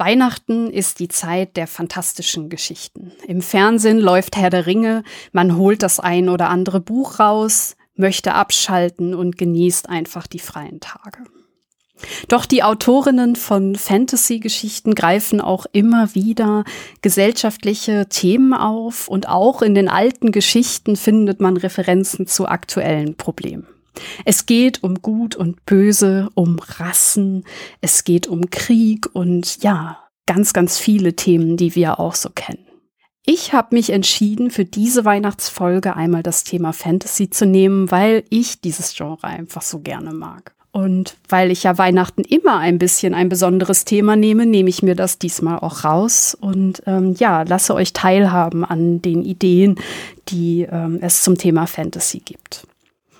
Weihnachten ist die Zeit der fantastischen Geschichten. Im Fernsehen läuft Herr der Ringe, man holt das ein oder andere Buch raus, möchte abschalten und genießt einfach die freien Tage. Doch die Autorinnen von Fantasy-Geschichten greifen auch immer wieder gesellschaftliche Themen auf und auch in den alten Geschichten findet man Referenzen zu aktuellen Problemen. Es geht um Gut und Böse, um Rassen, es geht um Krieg und ja, ganz, ganz viele Themen, die wir auch so kennen. Ich habe mich entschieden, für diese Weihnachtsfolge einmal das Thema Fantasy zu nehmen, weil ich dieses Genre einfach so gerne mag. Und weil ich ja Weihnachten immer ein bisschen ein besonderes Thema nehme, nehme ich mir das diesmal auch raus und ähm, ja, lasse euch teilhaben an den Ideen, die ähm, es zum Thema Fantasy gibt.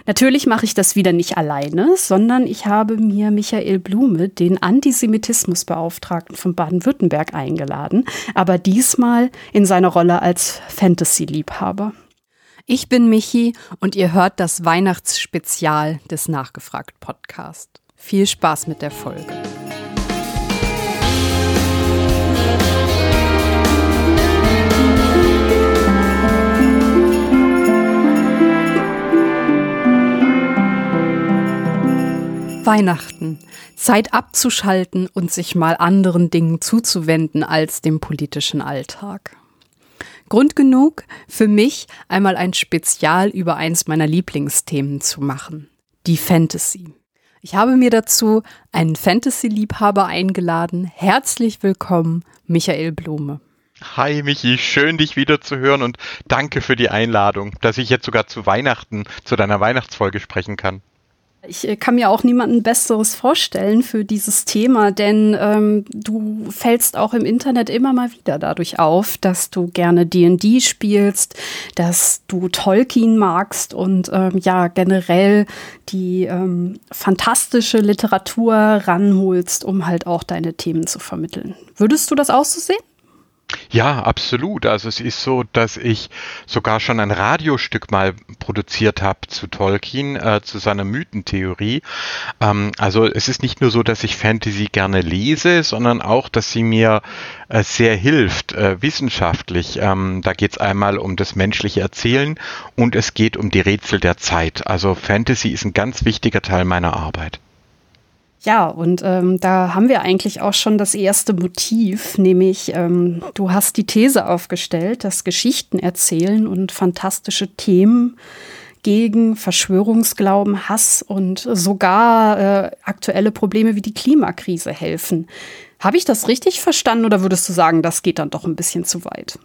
Natürlich mache ich das wieder nicht alleine, sondern ich habe mir Michael Blume, den Antisemitismusbeauftragten von Baden-Württemberg, eingeladen, aber diesmal in seiner Rolle als Fantasy-Liebhaber. Ich bin Michi und ihr hört das Weihnachtsspezial des Nachgefragt Podcast. Viel Spaß mit der Folge. Weihnachten. Zeit abzuschalten und sich mal anderen Dingen zuzuwenden als dem politischen Alltag. Grund genug für mich, einmal ein Spezial über eins meiner Lieblingsthemen zu machen. Die Fantasy. Ich habe mir dazu einen Fantasy-Liebhaber eingeladen. Herzlich willkommen, Michael Blume. Hi Michi, schön dich wieder zu hören und danke für die Einladung, dass ich jetzt sogar zu Weihnachten, zu deiner Weihnachtsfolge sprechen kann. Ich äh, kann mir auch niemanden Besseres vorstellen für dieses Thema, denn ähm, du fällst auch im Internet immer mal wieder dadurch auf, dass du gerne D&D spielst, dass du Tolkien magst und ähm, ja generell die ähm, fantastische Literatur ranholst, um halt auch deine Themen zu vermitteln. Würdest du das auch so sehen? Ja, absolut. Also es ist so, dass ich sogar schon ein Radiostück mal produziert habe zu Tolkien, äh, zu seiner Mythentheorie. Ähm, also es ist nicht nur so, dass ich Fantasy gerne lese, sondern auch, dass sie mir äh, sehr hilft, äh, wissenschaftlich. Ähm, da geht es einmal um das menschliche Erzählen und es geht um die Rätsel der Zeit. Also Fantasy ist ein ganz wichtiger Teil meiner Arbeit. Ja, und ähm, da haben wir eigentlich auch schon das erste Motiv, nämlich ähm, du hast die These aufgestellt, dass Geschichten erzählen und fantastische Themen gegen Verschwörungsglauben, Hass und sogar äh, aktuelle Probleme wie die Klimakrise helfen. Habe ich das richtig verstanden oder würdest du sagen, das geht dann doch ein bisschen zu weit?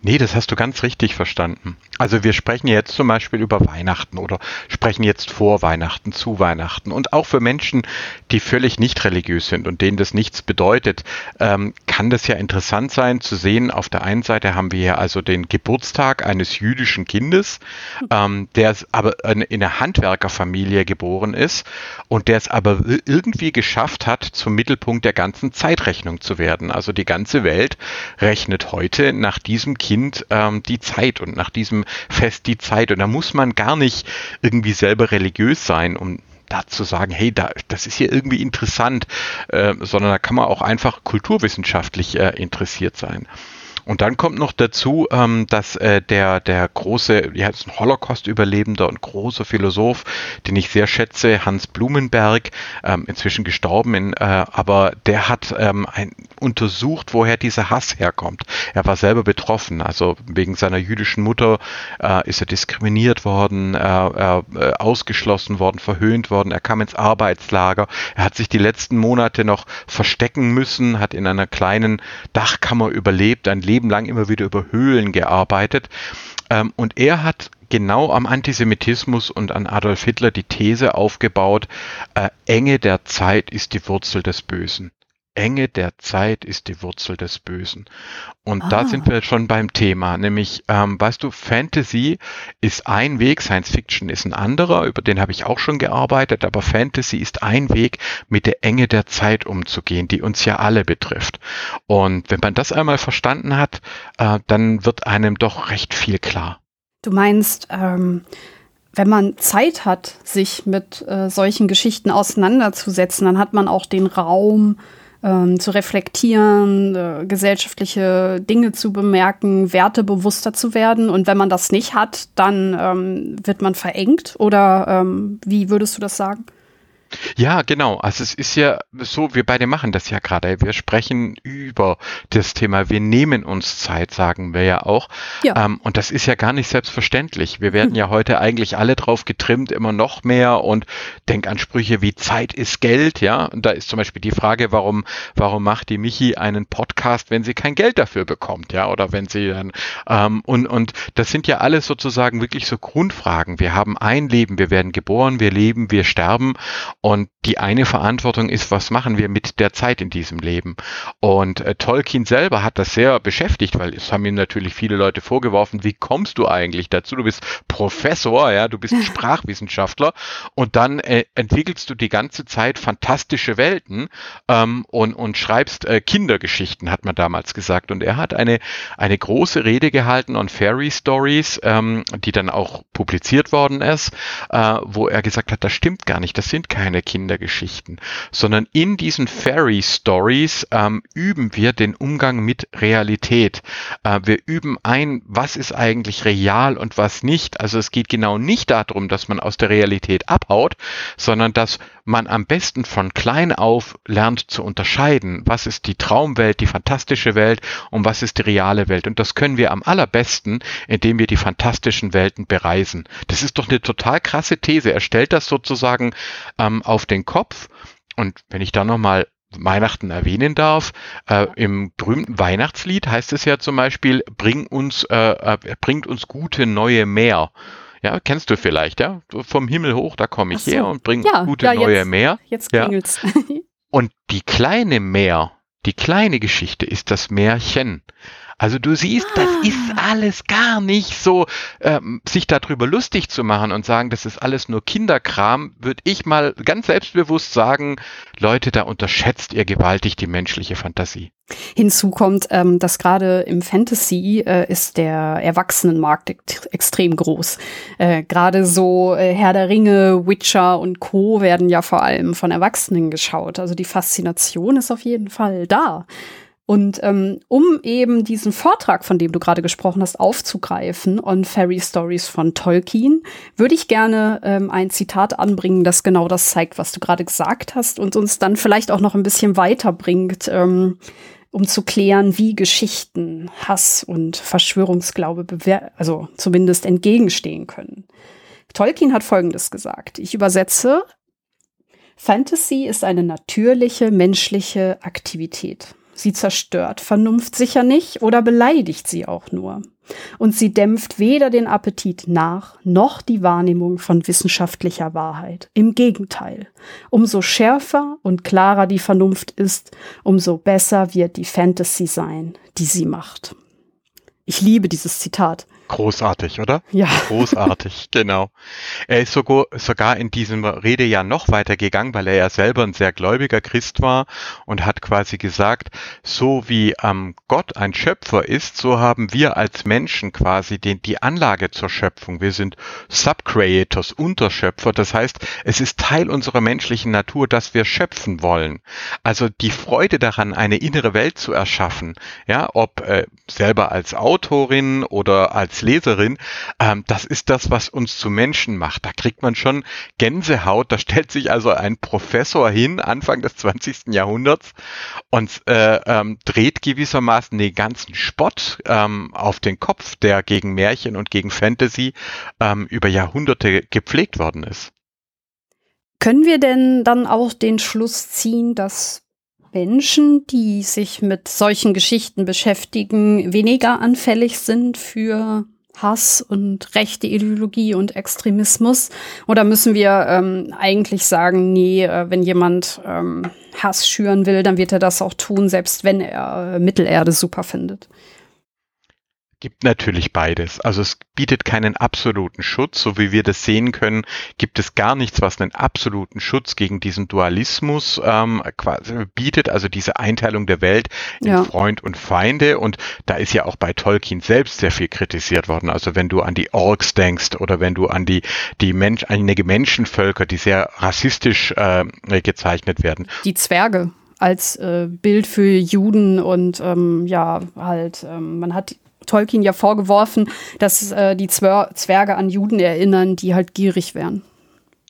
Nee, das hast du ganz richtig verstanden. Also wir sprechen jetzt zum Beispiel über Weihnachten oder sprechen jetzt vor Weihnachten, zu Weihnachten. Und auch für Menschen, die völlig nicht religiös sind und denen das nichts bedeutet, ähm, kann das ja interessant sein zu sehen. Auf der einen Seite haben wir hier also den Geburtstag eines jüdischen Kindes, ähm, der aber in einer Handwerkerfamilie geboren ist und der es aber irgendwie geschafft hat, zum Mittelpunkt der ganzen Zeitrechnung zu werden. Also die ganze Welt rechnet heute nach diesem diesem Kind ähm, die Zeit und nach diesem Fest die Zeit. Und da muss man gar nicht irgendwie selber religiös sein, um da zu sagen, hey, da, das ist hier irgendwie interessant, äh, sondern da kann man auch einfach kulturwissenschaftlich äh, interessiert sein. Und dann kommt noch dazu, ähm, dass äh, der, der große, ja, ist ein Holocaust-Überlebender und großer Philosoph, den ich sehr schätze, Hans Blumenberg, ähm, inzwischen gestorben, in, äh, aber der hat ähm, ein, untersucht, woher dieser Hass herkommt. Er war selber betroffen, also wegen seiner jüdischen Mutter äh, ist er diskriminiert worden, äh, äh, ausgeschlossen worden, verhöhnt worden, er kam ins Arbeitslager, er hat sich die letzten Monate noch verstecken müssen, hat in einer kleinen Dachkammer überlebt, ein Leben Leben lang immer wieder über Höhlen gearbeitet. Ähm, und er hat genau am Antisemitismus und an Adolf Hitler die These aufgebaut, äh, Enge der Zeit ist die Wurzel des Bösen. Enge der Zeit ist die Wurzel des Bösen. Und ah. da sind wir schon beim Thema, nämlich, ähm, weißt du, Fantasy ist ein Weg, Science Fiction ist ein anderer, über den habe ich auch schon gearbeitet, aber Fantasy ist ein Weg, mit der Enge der Zeit umzugehen, die uns ja alle betrifft. Und wenn man das einmal verstanden hat, äh, dann wird einem doch recht viel klar. Du meinst, ähm, wenn man Zeit hat, sich mit äh, solchen Geschichten auseinanderzusetzen, dann hat man auch den Raum, ähm, zu reflektieren, äh, gesellschaftliche Dinge zu bemerken, Werte bewusster zu werden. Und wenn man das nicht hat, dann ähm, wird man verengt. Oder ähm, wie würdest du das sagen? Ja, genau. Also es ist ja so, wir beide machen das ja gerade. Wir sprechen über das Thema. Wir nehmen uns Zeit, sagen wir ja auch. Ja. Ähm, und das ist ja gar nicht selbstverständlich. Wir werden hm. ja heute eigentlich alle drauf getrimmt, immer noch mehr und Denkansprüche wie Zeit ist Geld, ja. Und da ist zum Beispiel die Frage, warum, warum macht die Michi einen Podcast, wenn sie kein Geld dafür bekommt, ja? Oder wenn sie dann, ähm, und, und das sind ja alles sozusagen wirklich so Grundfragen. Wir haben ein Leben, wir werden geboren, wir leben, wir sterben und die eine Verantwortung ist, was machen wir mit der Zeit in diesem Leben? Und äh, Tolkien selber hat das sehr beschäftigt, weil es haben ihm natürlich viele Leute vorgeworfen, wie kommst du eigentlich dazu? Du bist Professor, ja, du bist Sprachwissenschaftler und dann äh, entwickelst du die ganze Zeit fantastische Welten ähm, und, und schreibst äh, Kindergeschichten, hat man damals gesagt. Und er hat eine, eine große Rede gehalten on Fairy Stories, ähm, die dann auch publiziert worden ist, äh, wo er gesagt hat, das stimmt gar nicht, das sind keine Kindergeschichten, sondern in diesen Fairy Stories ähm, üben wir den Umgang mit Realität. Äh, wir üben ein, was ist eigentlich real und was nicht. Also es geht genau nicht darum, dass man aus der Realität abhaut, sondern dass man am besten von klein auf lernt zu unterscheiden, was ist die Traumwelt, die fantastische Welt und was ist die reale Welt. Und das können wir am allerbesten, indem wir die fantastischen Welten bereisen. Das ist doch eine total krasse These. Er stellt das sozusagen ähm, auf den Kopf. Und wenn ich da nochmal Weihnachten erwähnen darf. Äh, Im berühmten Weihnachtslied heißt es ja zum Beispiel, bring uns, äh, äh, bringt uns gute neue Meer. Ja, kennst du vielleicht, ja? Vom Himmel hoch, da komme ich so. her und bringe ja, gute ja, neue jetzt, Meer. Jetzt klingelt's. Ja. Und die kleine Meer, die kleine Geschichte ist das Märchen. Also du siehst, das ah. ist alles gar nicht so, ähm, sich darüber lustig zu machen und sagen, das ist alles nur Kinderkram, würde ich mal ganz selbstbewusst sagen, Leute, da unterschätzt ihr gewaltig die menschliche Fantasie. Hinzu kommt, ähm, dass gerade im Fantasy äh, ist der Erwachsenenmarkt extrem groß. Äh, gerade so äh, Herr der Ringe, Witcher und Co. werden ja vor allem von Erwachsenen geschaut. Also die Faszination ist auf jeden Fall da. Und ähm, um eben diesen Vortrag, von dem du gerade gesprochen hast, aufzugreifen, on Fairy Stories von Tolkien, würde ich gerne ähm, ein Zitat anbringen, das genau das zeigt, was du gerade gesagt hast und uns dann vielleicht auch noch ein bisschen weiterbringt, ähm, um zu klären, wie Geschichten, Hass und Verschwörungsglaube also zumindest entgegenstehen können. Tolkien hat Folgendes gesagt. Ich übersetze, Fantasy ist eine natürliche menschliche Aktivität. Sie zerstört Vernunft sicher nicht oder beleidigt sie auch nur. Und sie dämpft weder den Appetit nach noch die Wahrnehmung von wissenschaftlicher Wahrheit. Im Gegenteil, umso schärfer und klarer die Vernunft ist, umso besser wird die Fantasy sein, die sie macht. Ich liebe dieses Zitat. Großartig, oder? Ja. Großartig, genau. Er ist sogar, sogar in diesem Rede ja noch weiter gegangen, weil er ja selber ein sehr gläubiger Christ war und hat quasi gesagt, so wie ähm, Gott ein Schöpfer ist, so haben wir als Menschen quasi den, die Anlage zur Schöpfung. Wir sind Subcreators, Unterschöpfer. Das heißt, es ist Teil unserer menschlichen Natur, dass wir schöpfen wollen. Also die Freude daran, eine innere Welt zu erschaffen, ja, ob äh, selber als Autorin oder als als Leserin, ähm, das ist das, was uns zu Menschen macht. Da kriegt man schon Gänsehaut. Da stellt sich also ein Professor hin, Anfang des 20. Jahrhunderts, und äh, ähm, dreht gewissermaßen den ganzen Spott ähm, auf den Kopf, der gegen Märchen und gegen Fantasy ähm, über Jahrhunderte gepflegt worden ist. Können wir denn dann auch den Schluss ziehen, dass Menschen, die sich mit solchen Geschichten beschäftigen, weniger anfällig sind für Hass und rechte Ideologie und Extremismus? Oder müssen wir ähm, eigentlich sagen, nee, äh, wenn jemand ähm, Hass schüren will, dann wird er das auch tun, selbst wenn er äh, Mittelerde super findet? Gibt natürlich beides. Also es bietet keinen absoluten Schutz, so wie wir das sehen können, gibt es gar nichts, was einen absoluten Schutz gegen diesen Dualismus ähm, quasi bietet, also diese Einteilung der Welt in ja. Freund und Feinde. Und da ist ja auch bei Tolkien selbst sehr viel kritisiert worden. Also wenn du an die Orks denkst oder wenn du an die die Mensch, einige Menschenvölker, die sehr rassistisch äh, gezeichnet werden. Die Zwerge als äh, Bild für Juden und ähm, ja, halt, ähm, man hat Tolkien ja vorgeworfen, dass äh, die Zwer Zwerge an Juden erinnern, die halt gierig wären.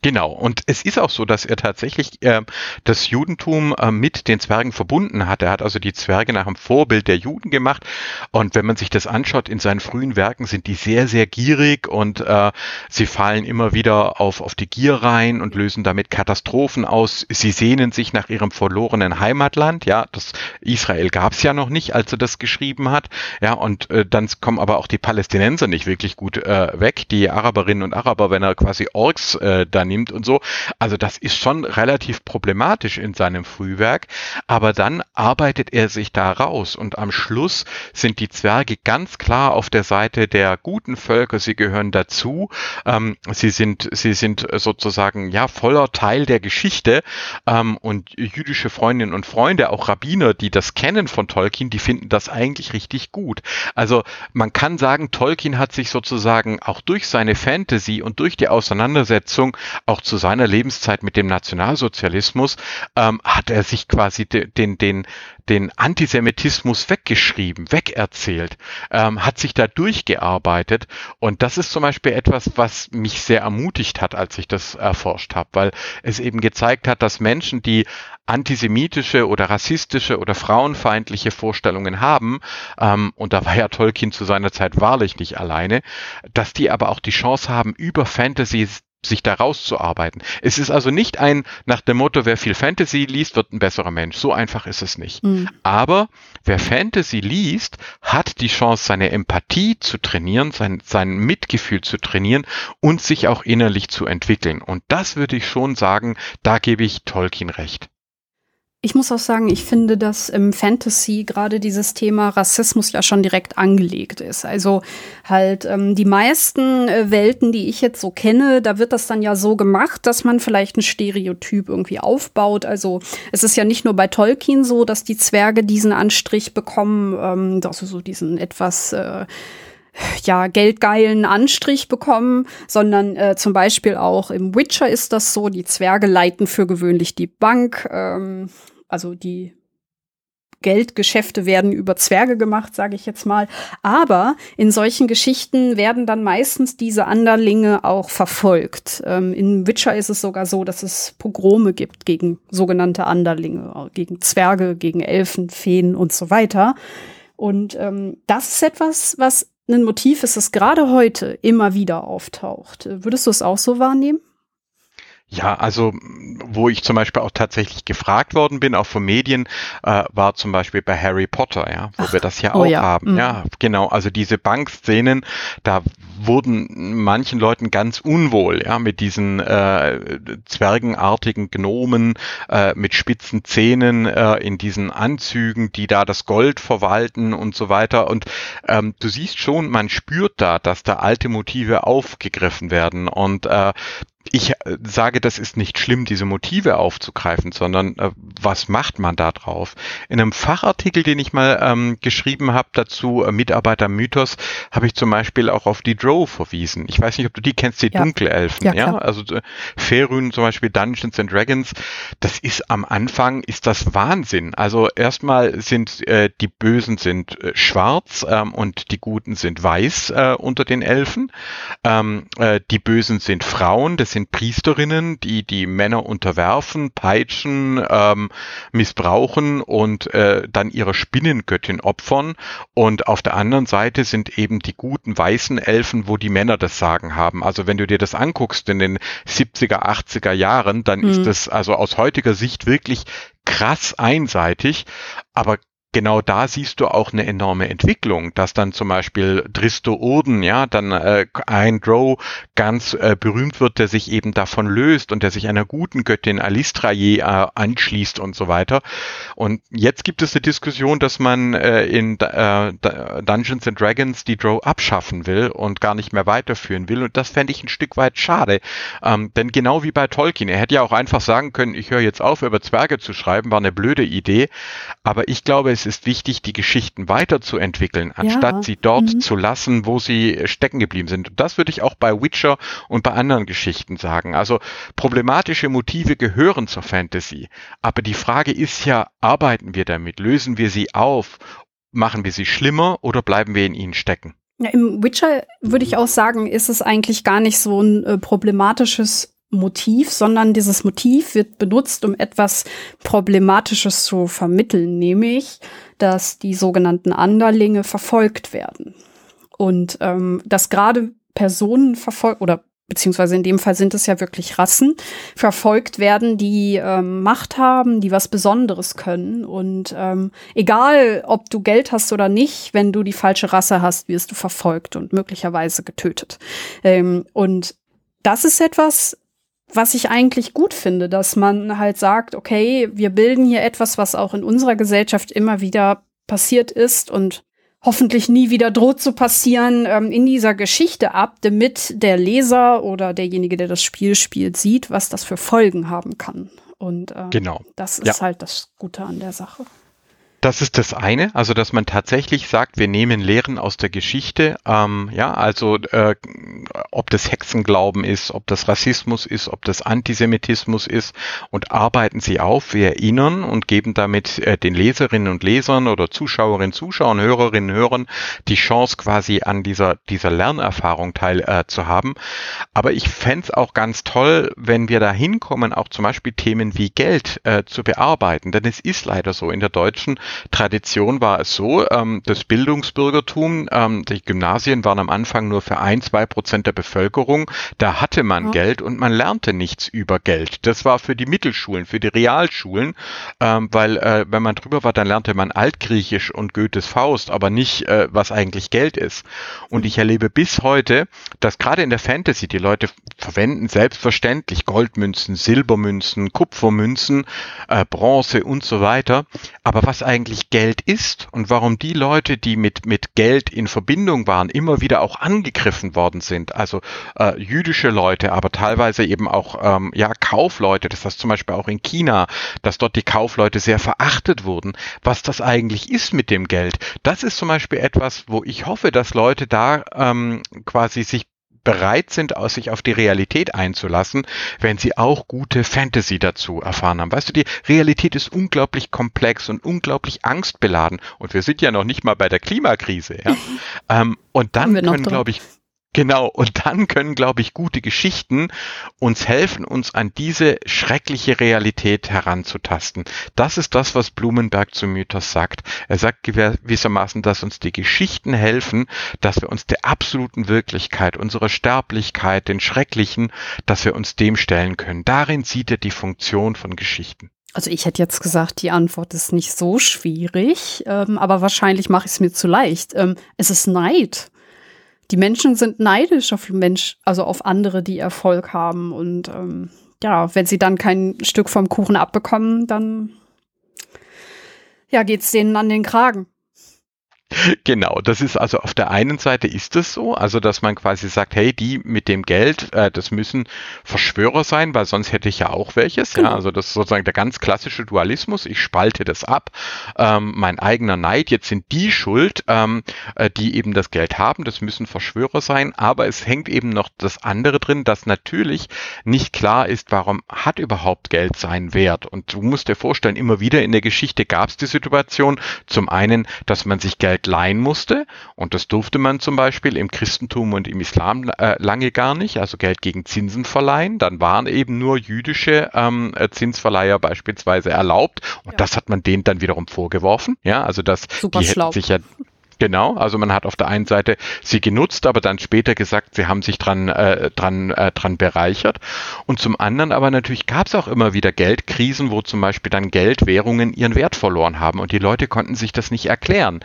Genau, und es ist auch so, dass er tatsächlich äh, das Judentum äh, mit den Zwergen verbunden hat. Er hat also die Zwerge nach dem Vorbild der Juden gemacht. Und wenn man sich das anschaut, in seinen frühen Werken sind die sehr, sehr gierig und äh, sie fallen immer wieder auf, auf die Gier rein und lösen damit Katastrophen aus. Sie sehnen sich nach ihrem verlorenen Heimatland. Ja, das Israel gab es ja noch nicht, als er das geschrieben hat. Ja, und äh, dann kommen aber auch die Palästinenser nicht wirklich gut äh, weg. Die Araberinnen und Araber, wenn er quasi Orks äh, dann nimmt und so. Also das ist schon relativ problematisch in seinem Frühwerk, aber dann arbeitet er sich da raus und am Schluss sind die Zwerge ganz klar auf der Seite der guten Völker. Sie gehören dazu. Ähm, sie sind, sie sind sozusagen ja voller Teil der Geschichte ähm, und jüdische Freundinnen und Freunde, auch Rabbiner, die das kennen von Tolkien, die finden das eigentlich richtig gut. Also man kann sagen, Tolkien hat sich sozusagen auch durch seine Fantasy und durch die Auseinandersetzung auch zu seiner Lebenszeit mit dem Nationalsozialismus, ähm, hat er sich quasi den, den, den Antisemitismus weggeschrieben, wegerzählt, ähm, hat sich da durchgearbeitet. Und das ist zum Beispiel etwas, was mich sehr ermutigt hat, als ich das erforscht habe, weil es eben gezeigt hat, dass Menschen, die antisemitische oder rassistische oder frauenfeindliche Vorstellungen haben, ähm, und da war ja Tolkien zu seiner Zeit wahrlich nicht alleine, dass die aber auch die Chance haben, über Fantasy sich da rauszuarbeiten. Es ist also nicht ein nach dem Motto, wer viel Fantasy liest, wird ein besserer Mensch. So einfach ist es nicht. Mhm. Aber wer Fantasy liest, hat die Chance, seine Empathie zu trainieren, sein, sein Mitgefühl zu trainieren und sich auch innerlich zu entwickeln. Und das würde ich schon sagen, da gebe ich Tolkien recht. Ich muss auch sagen, ich finde, dass im Fantasy gerade dieses Thema Rassismus ja schon direkt angelegt ist. Also halt ähm, die meisten äh, Welten, die ich jetzt so kenne, da wird das dann ja so gemacht, dass man vielleicht ein Stereotyp irgendwie aufbaut. Also es ist ja nicht nur bei Tolkien so, dass die Zwerge diesen Anstrich bekommen, ähm, also so diesen etwas äh, ja, geldgeilen Anstrich bekommen, sondern äh, zum Beispiel auch im Witcher ist das so, die Zwerge leiten für gewöhnlich die Bank, ähm, also die Geldgeschäfte werden über Zwerge gemacht, sage ich jetzt mal. Aber in solchen Geschichten werden dann meistens diese Anderlinge auch verfolgt. Ähm, in Witcher ist es sogar so, dass es Pogrome gibt gegen sogenannte Anderlinge, gegen Zwerge, gegen Elfen, Feen und so weiter. Und ähm, das ist etwas, was ein Motiv ist, das gerade heute immer wieder auftaucht. Würdest du es auch so wahrnehmen? Ja, also wo ich zum Beispiel auch tatsächlich gefragt worden bin, auch von Medien, äh, war zum Beispiel bei Harry Potter, ja, wo Ach, wir das ja oh auch ja. haben. Mhm. Ja, genau. Also diese Bankszenen, da wurden manchen Leuten ganz unwohl, ja, mit diesen äh, zwergenartigen Gnomen äh, mit spitzen Zähnen äh, in diesen Anzügen, die da das Gold verwalten und so weiter. Und ähm, du siehst schon, man spürt da, dass da alte Motive aufgegriffen werden und äh, ich äh, sage, das ist nicht schlimm, diese Motive aufzugreifen, sondern äh, was macht man da drauf? In einem Fachartikel, den ich mal ähm, geschrieben habe dazu, äh, Mitarbeiter Mythos, habe ich zum Beispiel auch auf die Drow verwiesen. Ich weiß nicht, ob du die kennst, die ja. Dunkelelfen. Ja, ja? Also äh, Ferun zum Beispiel Dungeons and Dragons, das ist am Anfang, ist das Wahnsinn. Also erstmal sind äh, die Bösen sind äh, schwarz ähm, und die Guten sind weiß äh, unter den Elfen. Ähm, äh, die Bösen sind Frauen, das sind sind Priesterinnen, die die Männer unterwerfen, peitschen, ähm, missbrauchen und äh, dann ihre Spinnengöttin opfern. Und auf der anderen Seite sind eben die guten weißen Elfen, wo die Männer das Sagen haben. Also wenn du dir das anguckst in den 70er, 80er Jahren, dann mhm. ist das also aus heutiger Sicht wirklich krass einseitig, aber genau da siehst du auch eine enorme Entwicklung, dass dann zum Beispiel Dristo Urden, ja, dann äh, ein Drow ganz äh, berühmt wird, der sich eben davon löst und der sich einer guten Göttin Alistraye äh, anschließt und so weiter. Und jetzt gibt es eine Diskussion, dass man äh, in äh, Dungeons and Dragons die Drow abschaffen will und gar nicht mehr weiterführen will. Und das fände ich ein Stück weit schade. Ähm, denn genau wie bei Tolkien, er hätte ja auch einfach sagen können, ich höre jetzt auf, über Zwerge zu schreiben, war eine blöde Idee. Aber ich glaube, es ist wichtig, die Geschichten weiterzuentwickeln, anstatt ja. sie dort mhm. zu lassen, wo sie stecken geblieben sind. Und das würde ich auch bei Witcher und bei anderen Geschichten sagen. Also problematische Motive gehören zur Fantasy. Aber die Frage ist ja, arbeiten wir damit? Lösen wir sie auf? Machen wir sie schlimmer oder bleiben wir in ihnen stecken? Ja, Im Witcher würde ich auch sagen, ist es eigentlich gar nicht so ein äh, problematisches Motiv, sondern dieses Motiv wird benutzt, um etwas Problematisches zu vermitteln, nämlich, dass die sogenannten Anderlinge verfolgt werden. Und ähm, dass gerade Personen verfolgt oder beziehungsweise in dem Fall sind es ja wirklich Rassen, verfolgt werden, die ähm, Macht haben, die was Besonderes können. Und ähm, egal, ob du Geld hast oder nicht, wenn du die falsche Rasse hast, wirst du verfolgt und möglicherweise getötet. Ähm, und das ist etwas, was ich eigentlich gut finde, dass man halt sagt, okay, wir bilden hier etwas, was auch in unserer Gesellschaft immer wieder passiert ist und hoffentlich nie wieder droht zu passieren, ähm, in dieser Geschichte ab, damit der Leser oder derjenige, der das Spiel spielt, sieht, was das für Folgen haben kann. Und äh, genau. das ist ja. halt das Gute an der Sache. Das ist das eine, also dass man tatsächlich sagt, wir nehmen Lehren aus der Geschichte, ähm, ja, also äh, ob das Hexenglauben ist, ob das Rassismus ist, ob das Antisemitismus ist. Und arbeiten sie auf, wir erinnern und geben damit äh, den Leserinnen und Lesern oder Zuschauerinnen, Zuschauern, Hörerinnen, Hörern die Chance quasi an dieser, dieser Lernerfahrung teil äh, zu haben. Aber ich fände auch ganz toll, wenn wir da hinkommen, auch zum Beispiel Themen wie Geld äh, zu bearbeiten, denn es ist leider so in der deutschen Tradition war es so, ähm, das Bildungsbürgertum, ähm, die Gymnasien waren am Anfang nur für ein, zwei Prozent der Bevölkerung. Da hatte man ja. Geld und man lernte nichts über Geld. Das war für die Mittelschulen, für die Realschulen, ähm, weil äh, wenn man drüber war, dann lernte man Altgriechisch und Goethes Faust, aber nicht, äh, was eigentlich Geld ist. Und ich erlebe bis heute, dass gerade in der Fantasy die Leute verwenden selbstverständlich Goldmünzen, Silbermünzen, Kupfermünzen, äh, Bronze und so weiter. Aber was eigentlich eigentlich Geld ist und warum die Leute, die mit, mit Geld in Verbindung waren, immer wieder auch angegriffen worden sind. Also äh, jüdische Leute, aber teilweise eben auch ähm, ja, Kaufleute, das heißt zum Beispiel auch in China, dass dort die Kaufleute sehr verachtet wurden. Was das eigentlich ist mit dem Geld, das ist zum Beispiel etwas, wo ich hoffe, dass Leute da ähm, quasi sich bereit sind, sich auf die Realität einzulassen, wenn sie auch gute Fantasy dazu erfahren haben. Weißt du, die Realität ist unglaublich komplex und unglaublich angstbeladen und wir sind ja noch nicht mal bei der Klimakrise. Ja? ähm, und dann können, glaube ich, Genau, und dann können, glaube ich, gute Geschichten uns helfen, uns an diese schreckliche Realität heranzutasten. Das ist das, was Blumenberg zu Mythos sagt. Er sagt gewissermaßen, dass uns die Geschichten helfen, dass wir uns der absoluten Wirklichkeit, unserer Sterblichkeit, den Schrecklichen, dass wir uns dem stellen können. Darin sieht er die Funktion von Geschichten. Also ich hätte jetzt gesagt, die Antwort ist nicht so schwierig, ähm, aber wahrscheinlich mache ich es mir zu leicht. Ähm, es ist Neid die Menschen sind neidisch auf Mensch, also auf andere, die Erfolg haben. Und ähm, ja, wenn sie dann kein Stück vom Kuchen abbekommen, dann ja, geht's denen an den Kragen. Genau, das ist also auf der einen Seite ist es so, also dass man quasi sagt, hey, die mit dem Geld, äh, das müssen Verschwörer sein, weil sonst hätte ich ja auch welches. Genau. Ja, also das ist sozusagen der ganz klassische Dualismus. Ich spalte das ab, ähm, mein eigener Neid. Jetzt sind die schuld, ähm, äh, die eben das Geld haben. Das müssen Verschwörer sein. Aber es hängt eben noch das andere drin, dass natürlich nicht klar ist, warum hat überhaupt Geld seinen Wert. Und du musst dir vorstellen, immer wieder in der Geschichte gab es die Situation, zum einen, dass man sich Geld leihen musste. Und das durfte man zum Beispiel im Christentum und im Islam äh, lange gar nicht, also Geld gegen Zinsen verleihen. Dann waren eben nur jüdische ähm, äh, Zinsverleiher beispielsweise erlaubt. Und ja. das hat man denen dann wiederum vorgeworfen. Ja, also dass Super die hätten sich ja Genau, also man hat auf der einen Seite sie genutzt, aber dann später gesagt, sie haben sich dran, äh, dran, äh, dran bereichert. Und zum anderen aber natürlich gab es auch immer wieder Geldkrisen, wo zum Beispiel dann Geldwährungen ihren Wert verloren haben und die Leute konnten sich das nicht erklären.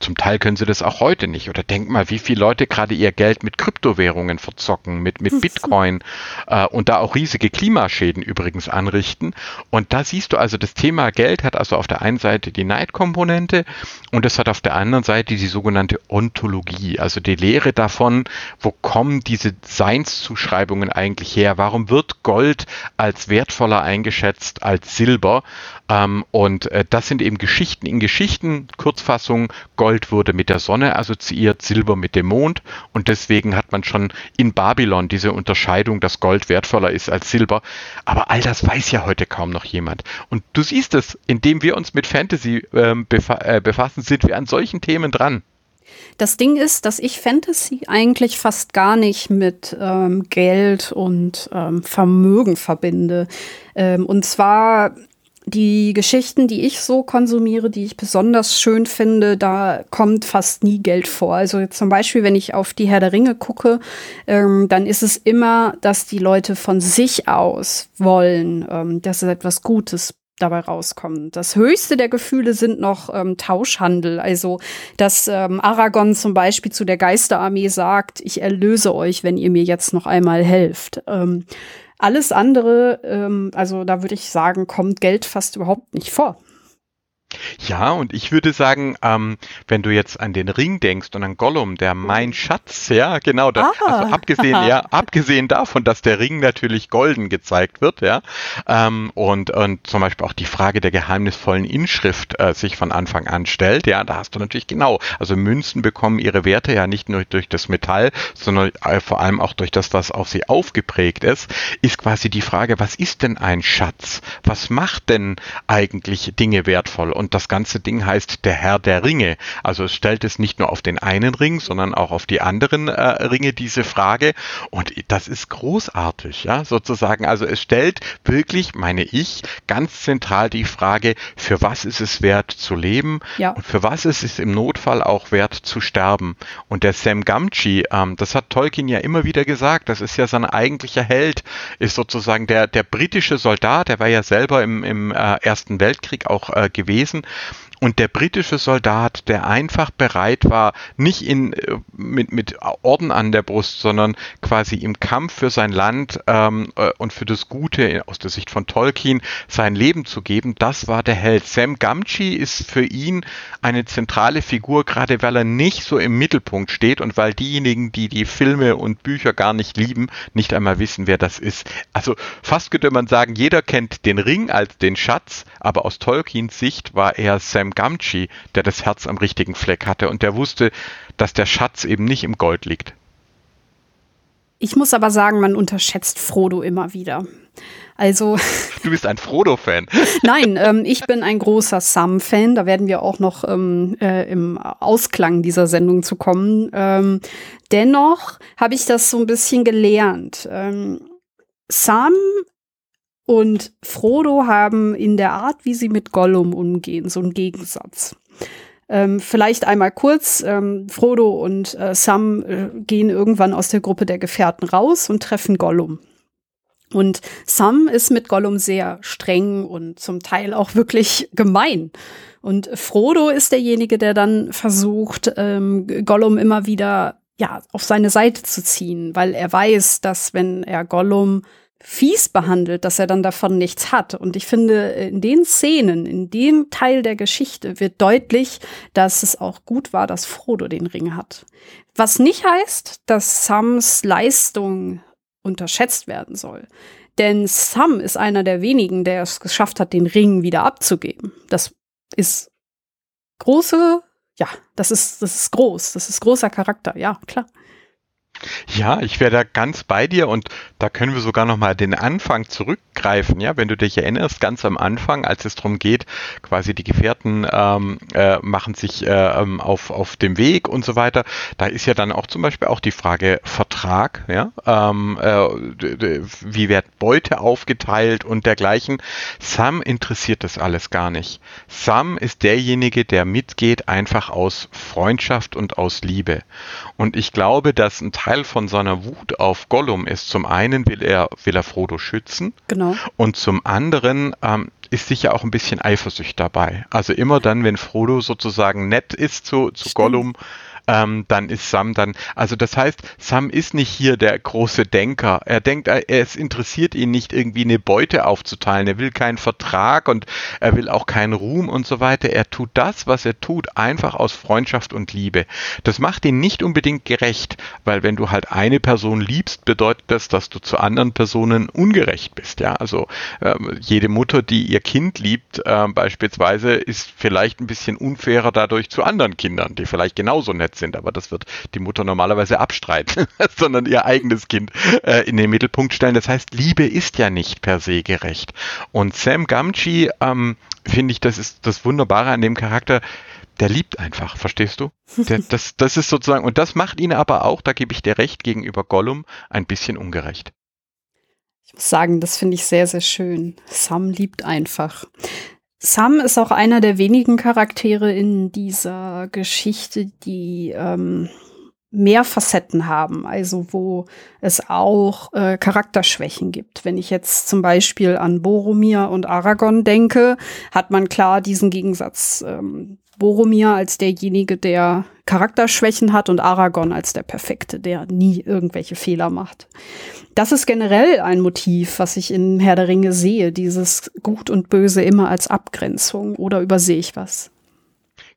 Zum Teil können sie das auch heute nicht. Oder denk mal, wie viele Leute gerade ihr Geld mit Kryptowährungen verzocken, mit, mit Bitcoin äh, und da auch riesige Klimaschäden übrigens anrichten. Und da siehst du also, das Thema Geld hat also auf der einen Seite die Neidkomponente und es hat auf der anderen Seite die sogenannte Ontologie, also die Lehre davon, wo kommen diese Seinszuschreibungen eigentlich her? Warum wird Gold als wertvoller eingeschätzt als Silber? Ähm, und äh, das sind eben Geschichten in Geschichten, Kurzfassung, Gold wurde mit der Sonne assoziiert, Silber mit dem Mond und deswegen hat man schon in Babylon diese Unterscheidung, dass Gold wertvoller ist als Silber. Aber all das weiß ja heute kaum noch jemand. Und du siehst es, indem wir uns mit Fantasy ähm, befa äh, befassen, sind wir an solchen Themen dran. Das Ding ist, dass ich Fantasy eigentlich fast gar nicht mit ähm, Geld und ähm, Vermögen verbinde. Ähm, und zwar die Geschichten, die ich so konsumiere, die ich besonders schön finde, da kommt fast nie Geld vor. Also zum Beispiel, wenn ich auf die Herr der Ringe gucke, ähm, dann ist es immer, dass die Leute von sich aus wollen, ähm, dass es etwas Gutes dabei rauskommen. Das höchste der Gefühle sind noch ähm, Tauschhandel. Also, dass ähm, Aragorn zum Beispiel zu der Geisterarmee sagt, ich erlöse euch, wenn ihr mir jetzt noch einmal helft. Ähm, alles andere, ähm, also da würde ich sagen, kommt Geld fast überhaupt nicht vor. Ja, und ich würde sagen, ähm, wenn du jetzt an den Ring denkst und an Gollum, der mein Schatz, ja, genau, da, also abgesehen, ja, abgesehen davon, dass der Ring natürlich golden gezeigt wird, ja, ähm, und, und zum Beispiel auch die Frage der geheimnisvollen Inschrift äh, sich von Anfang an stellt, ja, da hast du natürlich genau, also Münzen bekommen ihre Werte ja nicht nur durch das Metall, sondern äh, vor allem auch durch das, was auf sie aufgeprägt ist, ist quasi die Frage, was ist denn ein Schatz? Was macht denn eigentlich Dinge wertvoll? Und das ganze Ding heißt der Herr der Ringe. Also es stellt es nicht nur auf den einen Ring, sondern auch auf die anderen äh, Ringe diese Frage. Und das ist großartig, ja, sozusagen. Also es stellt wirklich, meine ich, ganz zentral die Frage, für was ist es wert zu leben ja. und für was ist es im Notfall auch wert zu sterben. Und der Sam Gamgee, ähm, das hat Tolkien ja immer wieder gesagt, das ist ja sein eigentlicher Held, ist sozusagen der, der britische Soldat, der war ja selber im, im äh, Ersten Weltkrieg auch äh, gewesen gewesen. Und der britische Soldat, der einfach bereit war, nicht in, äh, mit, mit Orden an der Brust, sondern quasi im Kampf für sein Land ähm, äh, und für das Gute aus der Sicht von Tolkien sein Leben zu geben, das war der Held. Sam Gamgee ist für ihn eine zentrale Figur, gerade weil er nicht so im Mittelpunkt steht und weil diejenigen, die die Filme und Bücher gar nicht lieben, nicht einmal wissen, wer das ist. Also fast könnte man sagen, jeder kennt den Ring als den Schatz, aber aus Tolkiens Sicht war er Sam Gamgee, der das Herz am richtigen Fleck hatte und der wusste, dass der Schatz eben nicht im Gold liegt. Ich muss aber sagen, man unterschätzt Frodo immer wieder. Also. Du bist ein Frodo-Fan. Nein, ähm, ich bin ein großer Sam-Fan. Da werden wir auch noch ähm, äh, im Ausklang dieser Sendung zu kommen. Ähm, dennoch habe ich das so ein bisschen gelernt. Ähm, Sam und Frodo haben in der Art, wie sie mit Gollum umgehen, so einen Gegensatz. Ähm, vielleicht einmal kurz, ähm, Frodo und äh, Sam äh, gehen irgendwann aus der Gruppe der Gefährten raus und treffen Gollum. Und Sam ist mit Gollum sehr streng und zum Teil auch wirklich gemein. Und Frodo ist derjenige, der dann versucht, ähm, Gollum immer wieder ja auf seine Seite zu ziehen, weil er weiß, dass wenn er Gollum fies behandelt, dass er dann davon nichts hat. Und ich finde, in den Szenen, in dem Teil der Geschichte wird deutlich, dass es auch gut war, dass Frodo den Ring hat. Was nicht heißt, dass Sams Leistung unterschätzt werden soll. Denn Sam ist einer der wenigen, der es geschafft hat, den Ring wieder abzugeben. Das ist große, ja, das ist, das ist groß, das ist großer Charakter, ja, klar. Ja, ich wäre da ganz bei dir und da können wir sogar noch mal den Anfang zurückgreifen. Ja, wenn du dich erinnerst, ganz am Anfang, als es darum geht, quasi die Gefährten ähm, äh, machen sich äh, ähm, auf auf dem Weg und so weiter. Da ist ja dann auch zum Beispiel auch die Frage Vertrag. Ja, ähm, äh, wie wird Beute aufgeteilt und dergleichen. Sam interessiert das alles gar nicht. Sam ist derjenige, der mitgeht einfach aus Freundschaft und aus Liebe. Und ich glaube, dass ein Teil von seiner Wut auf Gollum ist, zum einen will er, will er Frodo schützen. Genau. Und zum anderen ähm, ist sicher auch ein bisschen Eifersucht dabei. Also immer dann, wenn Frodo sozusagen nett ist zu, zu Gollum, ähm, dann ist Sam dann, also das heißt, Sam ist nicht hier der große Denker. Er denkt, es interessiert ihn nicht irgendwie eine Beute aufzuteilen. Er will keinen Vertrag und er will auch keinen Ruhm und so weiter. Er tut das, was er tut, einfach aus Freundschaft und Liebe. Das macht ihn nicht unbedingt gerecht, weil wenn du halt eine Person liebst, bedeutet das, dass du zu anderen Personen ungerecht bist. Ja, also ähm, jede Mutter, die ihr Kind liebt, äh, beispielsweise, ist vielleicht ein bisschen unfairer dadurch zu anderen Kindern, die vielleicht genauso nett sind, aber das wird die Mutter normalerweise abstreiten, sondern ihr eigenes Kind äh, in den Mittelpunkt stellen. Das heißt, Liebe ist ja nicht per se gerecht. Und Sam Gamgee, ähm, finde ich, das ist das Wunderbare an dem Charakter, der liebt einfach, verstehst du? Der, das, das ist sozusagen, und das macht ihn aber auch, da gebe ich dir recht, gegenüber Gollum ein bisschen ungerecht. Ich muss sagen, das finde ich sehr, sehr schön. Sam liebt einfach. Sam ist auch einer der wenigen Charaktere in dieser Geschichte, die ähm, mehr Facetten haben, also wo es auch äh, Charakterschwächen gibt. Wenn ich jetzt zum Beispiel an Boromir und Aragorn denke, hat man klar diesen Gegensatz ähm, Boromir als derjenige, der Charakterschwächen hat und Aragorn als der Perfekte, der nie irgendwelche Fehler macht. Das ist generell ein Motiv, was ich in Herr der Ringe sehe, dieses Gut und Böse immer als Abgrenzung oder übersehe ich was?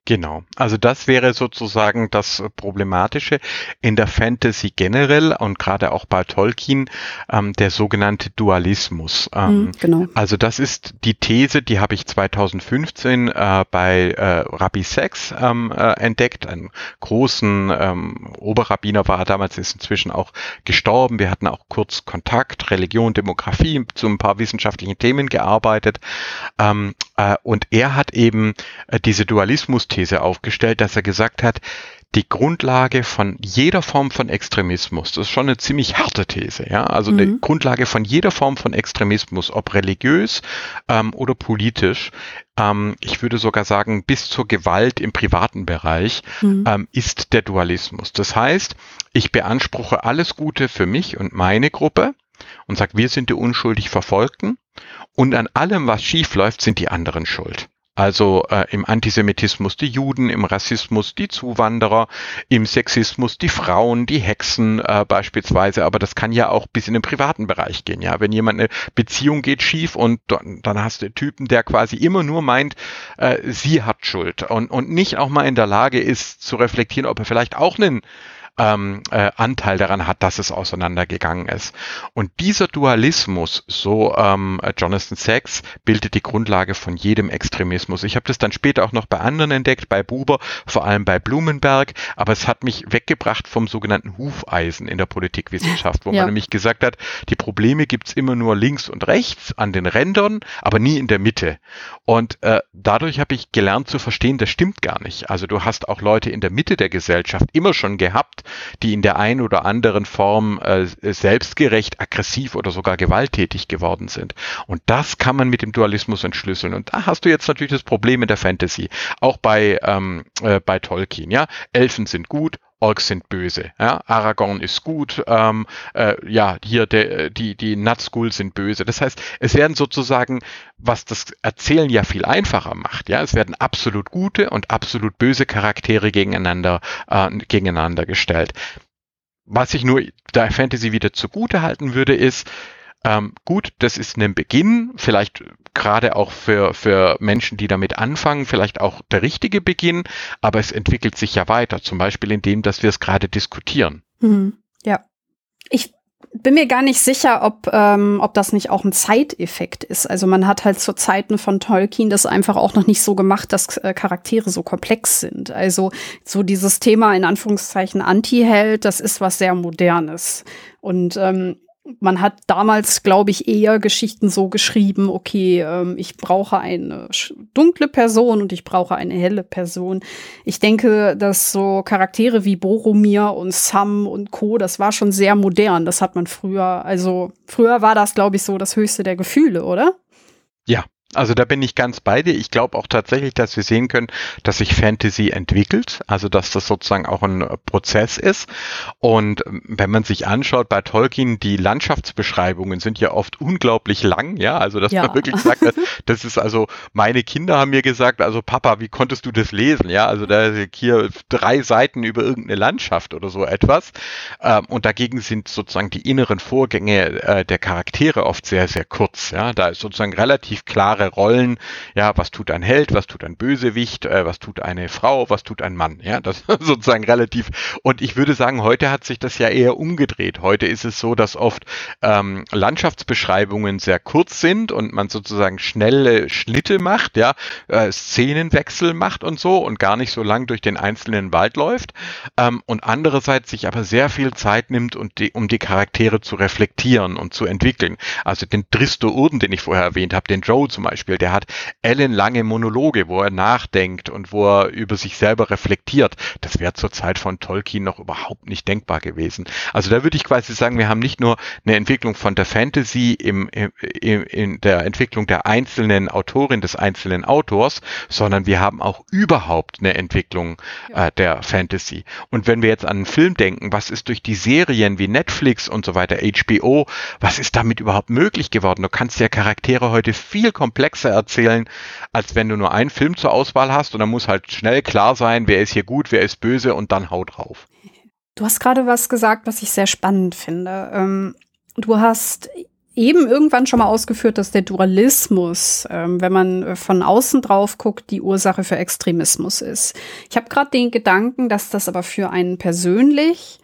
Genau, also das wäre sozusagen das Problematische in der Fantasy generell und gerade auch bei Tolkien, ähm, der sogenannte Dualismus. Ähm, mhm, genau. Also das ist die These, die habe ich 2015 äh, bei äh, Rabbi Sachs ähm, äh, entdeckt, einen großen ähm, Oberrabbiner war er damals, ist inzwischen auch gestorben. Wir hatten auch kurz Kontakt, Religion, Demografie, zu ein paar wissenschaftlichen Themen gearbeitet. Ähm, äh, und er hat eben äh, diese Dualismus These aufgestellt, dass er gesagt hat, die Grundlage von jeder Form von Extremismus, das ist schon eine ziemlich harte These, ja, also mhm. eine Grundlage von jeder Form von Extremismus, ob religiös ähm, oder politisch, ähm, ich würde sogar sagen bis zur Gewalt im privaten Bereich, mhm. ähm, ist der Dualismus. Das heißt, ich beanspruche alles Gute für mich und meine Gruppe und sage, wir sind die unschuldig Verfolgten und an allem, was schief läuft, sind die anderen schuld. Also äh, im Antisemitismus die Juden, im Rassismus die Zuwanderer, im Sexismus die Frauen, die Hexen äh, beispielsweise. Aber das kann ja auch bis in den privaten Bereich gehen. Ja, wenn jemand eine Beziehung geht schief und dann hast du einen Typen, der quasi immer nur meint, äh, sie hat Schuld und, und nicht auch mal in der Lage ist zu reflektieren, ob er vielleicht auch einen ähm, äh, Anteil daran hat, dass es auseinandergegangen ist. Und dieser Dualismus, so ähm, Jonathan Sachs, bildet die Grundlage von jedem Extremismus. Ich habe das dann später auch noch bei anderen entdeckt, bei Buber, vor allem bei Blumenberg, aber es hat mich weggebracht vom sogenannten Hufeisen in der Politikwissenschaft, wo ja. man nämlich gesagt hat, die Probleme gibt's immer nur links und rechts an den Rändern, aber nie in der Mitte. Und äh, dadurch habe ich gelernt zu verstehen, das stimmt gar nicht. Also du hast auch Leute in der Mitte der Gesellschaft immer schon gehabt, die in der einen oder anderen Form äh, selbstgerecht, aggressiv oder sogar gewalttätig geworden sind. Und das kann man mit dem Dualismus entschlüsseln. Und da hast du jetzt natürlich das Problem in der Fantasy. Auch bei, ähm, äh, bei Tolkien, ja. Elfen sind gut, Orks sind böse. Ja? Aragorn ist gut, ähm, äh, ja, hier der, die, die Nazgul sind böse. Das heißt, es werden sozusagen, was das Erzählen ja viel einfacher macht, ja, es werden absolut gute und absolut böse Charaktere gegeneinander, äh, gegeneinander gestellt. Was ich nur der Fantasy wieder zugute halten würde, ist, ähm, gut, das ist ein Beginn, vielleicht gerade auch für, für Menschen, die damit anfangen, vielleicht auch der richtige Beginn, aber es entwickelt sich ja weiter, zum Beispiel in dem, dass wir es gerade diskutieren. Mhm. Ja. Ich bin mir gar nicht sicher, ob, ähm, ob das nicht auch ein Zeiteffekt ist. Also man hat halt zu Zeiten von Tolkien das einfach auch noch nicht so gemacht, dass äh, Charaktere so komplex sind. Also so dieses Thema in Anführungszeichen Anti-Held, das ist was sehr Modernes. Und ähm, man hat damals, glaube ich, eher Geschichten so geschrieben, okay, ähm, ich brauche eine dunkle Person und ich brauche eine helle Person. Ich denke, dass so Charaktere wie Boromir und Sam und Co., das war schon sehr modern. Das hat man früher, also früher war das, glaube ich, so das höchste der Gefühle, oder? Also da bin ich ganz bei dir. Ich glaube auch tatsächlich, dass wir sehen können, dass sich Fantasy entwickelt, also dass das sozusagen auch ein Prozess ist. Und wenn man sich anschaut bei Tolkien, die Landschaftsbeschreibungen sind ja oft unglaublich lang, ja, also dass ja. man wirklich sagt, das ist also, meine Kinder haben mir gesagt, also Papa, wie konntest du das lesen? Ja, also da hier drei Seiten über irgendeine Landschaft oder so etwas. Ähm, und dagegen sind sozusagen die inneren Vorgänge äh, der Charaktere oft sehr, sehr kurz. Ja, da ist sozusagen relativ klar klare Rollen. Ja, was tut ein Held, was tut ein Bösewicht, äh, was tut eine Frau, was tut ein Mann. Ja, das sozusagen relativ. Und ich würde sagen, heute hat sich das ja eher umgedreht. Heute ist es so, dass oft ähm, Landschaftsbeschreibungen sehr kurz sind und man sozusagen schnelle Schnitte macht, ja, äh, Szenenwechsel macht und so und gar nicht so lang durch den einzelnen Wald läuft. Ähm, und andererseits sich aber sehr viel Zeit nimmt, und die, um die Charaktere zu reflektieren und zu entwickeln. Also den Dristo Urden, den ich vorher erwähnt habe, den Joe zum Beispiel, der hat ellenlange Monologe, wo er nachdenkt und wo er über sich selber reflektiert. Das wäre zur Zeit von Tolkien noch überhaupt nicht denkbar gewesen. Also da würde ich quasi sagen, wir haben nicht nur eine Entwicklung von der Fantasy im, im, in der Entwicklung der einzelnen Autorin, des einzelnen Autors, sondern wir haben auch überhaupt eine Entwicklung äh, der Fantasy. Und wenn wir jetzt an einen Film denken, was ist durch die Serien wie Netflix und so weiter, HBO, was ist damit überhaupt möglich geworden? Du kannst ja Charaktere heute viel komplexer komplexer erzählen, als wenn du nur einen Film zur Auswahl hast und dann muss halt schnell klar sein, wer ist hier gut, wer ist böse und dann haut drauf. Du hast gerade was gesagt, was ich sehr spannend finde. Ähm, du hast eben irgendwann schon mal ausgeführt, dass der Dualismus, ähm, wenn man von außen drauf guckt, die Ursache für Extremismus ist. Ich habe gerade den Gedanken, dass das aber für einen persönlich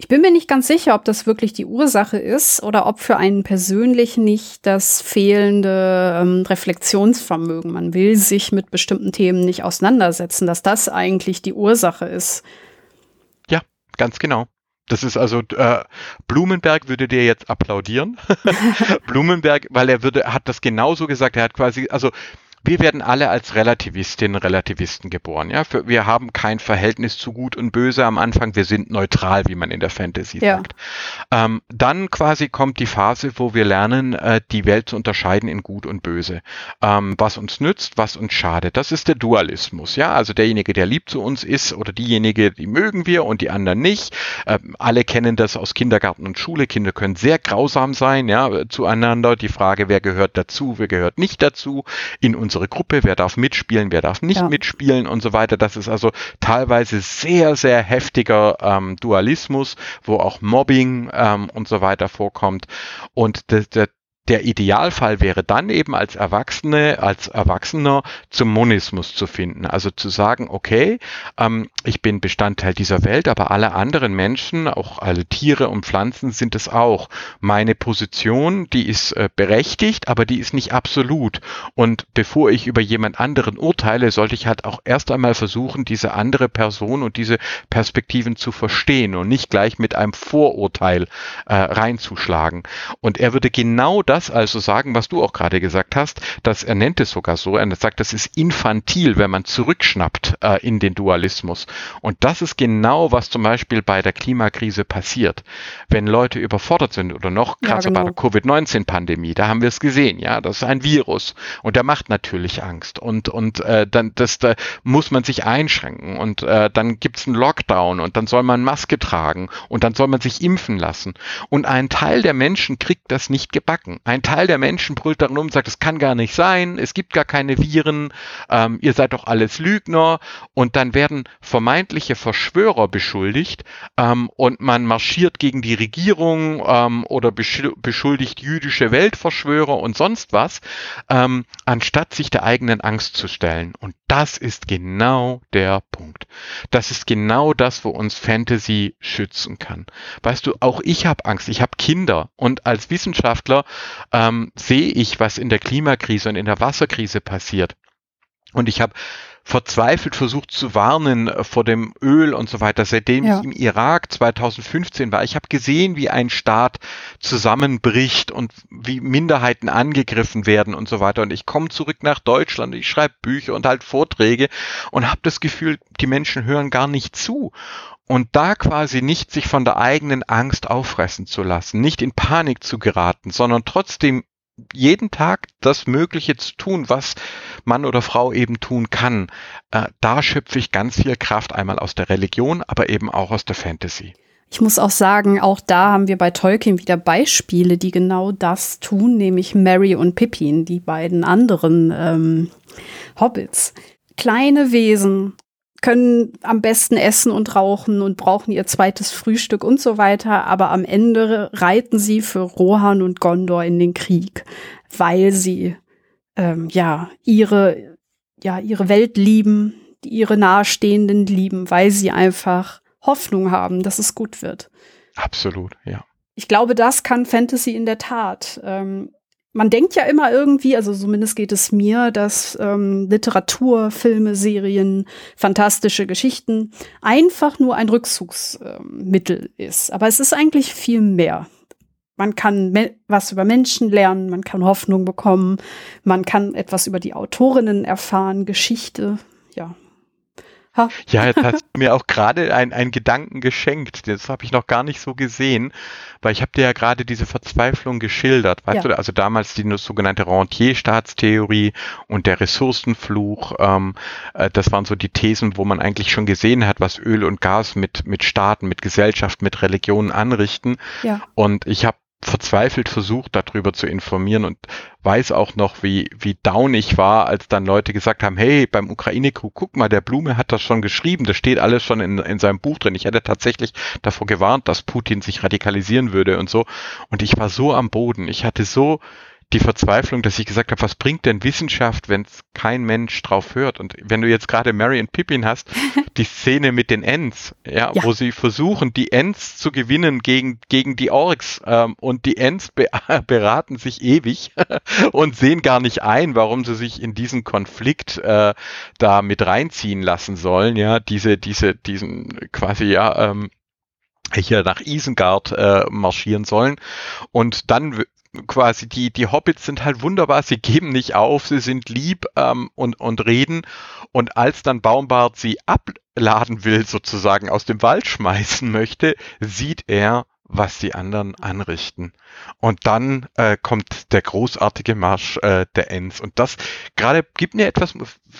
ich bin mir nicht ganz sicher, ob das wirklich die Ursache ist oder ob für einen persönlich nicht das fehlende ähm, Reflexionsvermögen, man will sich mit bestimmten Themen nicht auseinandersetzen, dass das eigentlich die Ursache ist. Ja, ganz genau. Das ist also äh, Blumenberg würde dir jetzt applaudieren. Blumenberg, weil er würde hat das genauso gesagt. Er hat quasi also wir werden alle als Relativistinnen, Relativisten geboren. Ja, Für, wir haben kein Verhältnis zu Gut und Böse am Anfang. Wir sind neutral, wie man in der Fantasy ja. sagt. Ähm, dann quasi kommt die Phase, wo wir lernen, äh, die Welt zu unterscheiden in Gut und Böse. Ähm, was uns nützt, was uns schadet. Das ist der Dualismus. Ja, also derjenige, der lieb zu uns ist oder diejenige, die mögen wir und die anderen nicht. Ähm, alle kennen das aus Kindergarten und Schule. Kinder können sehr grausam sein, ja, zueinander. Die Frage, wer gehört dazu, wer gehört nicht dazu. In unsere Gruppe, wer darf mitspielen, wer darf nicht ja. mitspielen und so weiter. Das ist also teilweise sehr, sehr heftiger ähm, Dualismus, wo auch Mobbing ähm, und so weiter vorkommt. Und das, das, der Idealfall wäre dann eben als Erwachsene, als Erwachsener zum Monismus zu finden. Also zu sagen, okay, ähm, ich bin Bestandteil dieser Welt, aber alle anderen Menschen, auch alle Tiere und Pflanzen sind es auch. Meine Position, die ist äh, berechtigt, aber die ist nicht absolut. Und bevor ich über jemand anderen urteile, sollte ich halt auch erst einmal versuchen, diese andere Person und diese Perspektiven zu verstehen und nicht gleich mit einem Vorurteil äh, reinzuschlagen. Und er würde genau das das also sagen, was du auch gerade gesagt hast, dass er nennt es sogar so, er sagt, das ist infantil, wenn man zurückschnappt äh, in den Dualismus. Und das ist genau, was zum Beispiel bei der Klimakrise passiert. Wenn Leute überfordert sind oder noch, gerade ja, genau. bei der Covid-19-Pandemie, da haben wir es gesehen, ja, das ist ein Virus und der macht natürlich Angst und, und äh, dann das, da muss man sich einschränken und äh, dann es einen Lockdown und dann soll man Maske tragen und dann soll man sich impfen lassen. Und ein Teil der Menschen kriegt das nicht gebacken. Ein Teil der Menschen brüllt darin um und sagt, es kann gar nicht sein, es gibt gar keine Viren, ähm, ihr seid doch alles Lügner. Und dann werden vermeintliche Verschwörer beschuldigt ähm, und man marschiert gegen die Regierung ähm, oder beschuldigt jüdische Weltverschwörer und sonst was, ähm, anstatt sich der eigenen Angst zu stellen. Und das ist genau der Punkt. Das ist genau das, wo uns Fantasy schützen kann. Weißt du, auch ich habe Angst, ich habe Kinder und als Wissenschaftler ähm, sehe ich, was in der Klimakrise und in der Wasserkrise passiert. Und ich habe verzweifelt versucht zu warnen äh, vor dem Öl und so weiter. Seitdem ja. ich im Irak 2015 war, ich habe gesehen, wie ein Staat zusammenbricht und wie Minderheiten angegriffen werden und so weiter. Und ich komme zurück nach Deutschland, ich schreibe Bücher und halt Vorträge und habe das Gefühl, die Menschen hören gar nicht zu. Und da quasi nicht sich von der eigenen Angst auffressen zu lassen, nicht in Panik zu geraten, sondern trotzdem jeden Tag das Mögliche zu tun, was Mann oder Frau eben tun kann. Äh, da schöpfe ich ganz viel Kraft einmal aus der Religion, aber eben auch aus der Fantasy. Ich muss auch sagen, auch da haben wir bei Tolkien wieder Beispiele, die genau das tun, nämlich Mary und Pippin, die beiden anderen ähm, Hobbits. Kleine Wesen, können am besten essen und rauchen und brauchen ihr zweites Frühstück und so weiter, aber am Ende reiten sie für Rohan und Gondor in den Krieg, weil sie ähm, ja ihre ja ihre Welt lieben, ihre Nahestehenden lieben, weil sie einfach Hoffnung haben, dass es gut wird. Absolut, ja. Ich glaube, das kann Fantasy in der Tat. Ähm, man denkt ja immer irgendwie, also zumindest geht es mir, dass ähm, Literatur, Filme, Serien, fantastische Geschichten einfach nur ein Rückzugsmittel ähm, ist. Aber es ist eigentlich viel mehr. Man kann was über Menschen lernen, man kann Hoffnung bekommen, man kann etwas über die Autorinnen erfahren, Geschichte, ja. Ja, jetzt hast du mir auch gerade einen Gedanken geschenkt. Das habe ich noch gar nicht so gesehen, weil ich habe dir ja gerade diese Verzweiflung geschildert. Weißt ja. du, also damals die sogenannte Rentier-Staatstheorie und der Ressourcenfluch. Ähm, äh, das waren so die Thesen, wo man eigentlich schon gesehen hat, was Öl und Gas mit, mit Staaten, mit Gesellschaft, mit Religionen anrichten. Ja. Und ich habe verzweifelt versucht, darüber zu informieren und weiß auch noch, wie, wie down ich war, als dann Leute gesagt haben, hey, beim Ukraine-Krieg, guck mal, der Blume hat das schon geschrieben, das steht alles schon in, in seinem Buch drin. Ich hätte tatsächlich davor gewarnt, dass Putin sich radikalisieren würde und so. Und ich war so am Boden. Ich hatte so die Verzweiflung, dass ich gesagt habe, was bringt denn Wissenschaft, wenn es kein Mensch drauf hört? Und wenn du jetzt gerade Mary und Pippin hast, die Szene mit den Ents, ja, ja, wo sie versuchen, die Ents zu gewinnen gegen, gegen die Orks ähm, und die Ents be beraten sich ewig und sehen gar nicht ein, warum sie sich in diesen Konflikt äh, da mit reinziehen lassen sollen, ja, diese, diese, diesen quasi, ja, ähm, hier nach Isengard äh, marschieren sollen. Und dann quasi die, die Hobbits sind halt wunderbar, sie geben nicht auf, sie sind lieb ähm, und, und reden. Und als dann Baumbart sie abladen will, sozusagen aus dem Wald schmeißen möchte, sieht er, was die anderen anrichten. Und dann äh, kommt der großartige Marsch äh, der Ents. Und das gerade gibt mir etwas,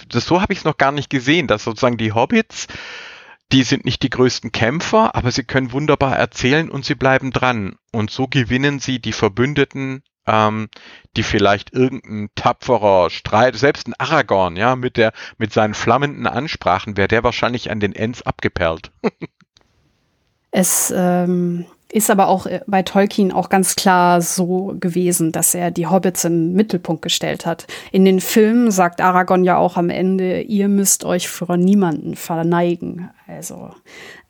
das, so habe ich es noch gar nicht gesehen, dass sozusagen die Hobbits die sind nicht die größten Kämpfer, aber sie können wunderbar erzählen und sie bleiben dran. Und so gewinnen sie die Verbündeten, ähm, die vielleicht irgendein tapferer Streit, selbst ein Aragorn, ja, mit der, mit seinen flammenden Ansprachen, wäre der wahrscheinlich an den Ents abgeperlt. es ähm, ist aber auch äh, bei Tolkien auch ganz klar so gewesen, dass er die Hobbits im Mittelpunkt gestellt hat. In den Filmen sagt Aragorn ja auch am Ende, ihr müsst euch vor niemanden verneigen. Also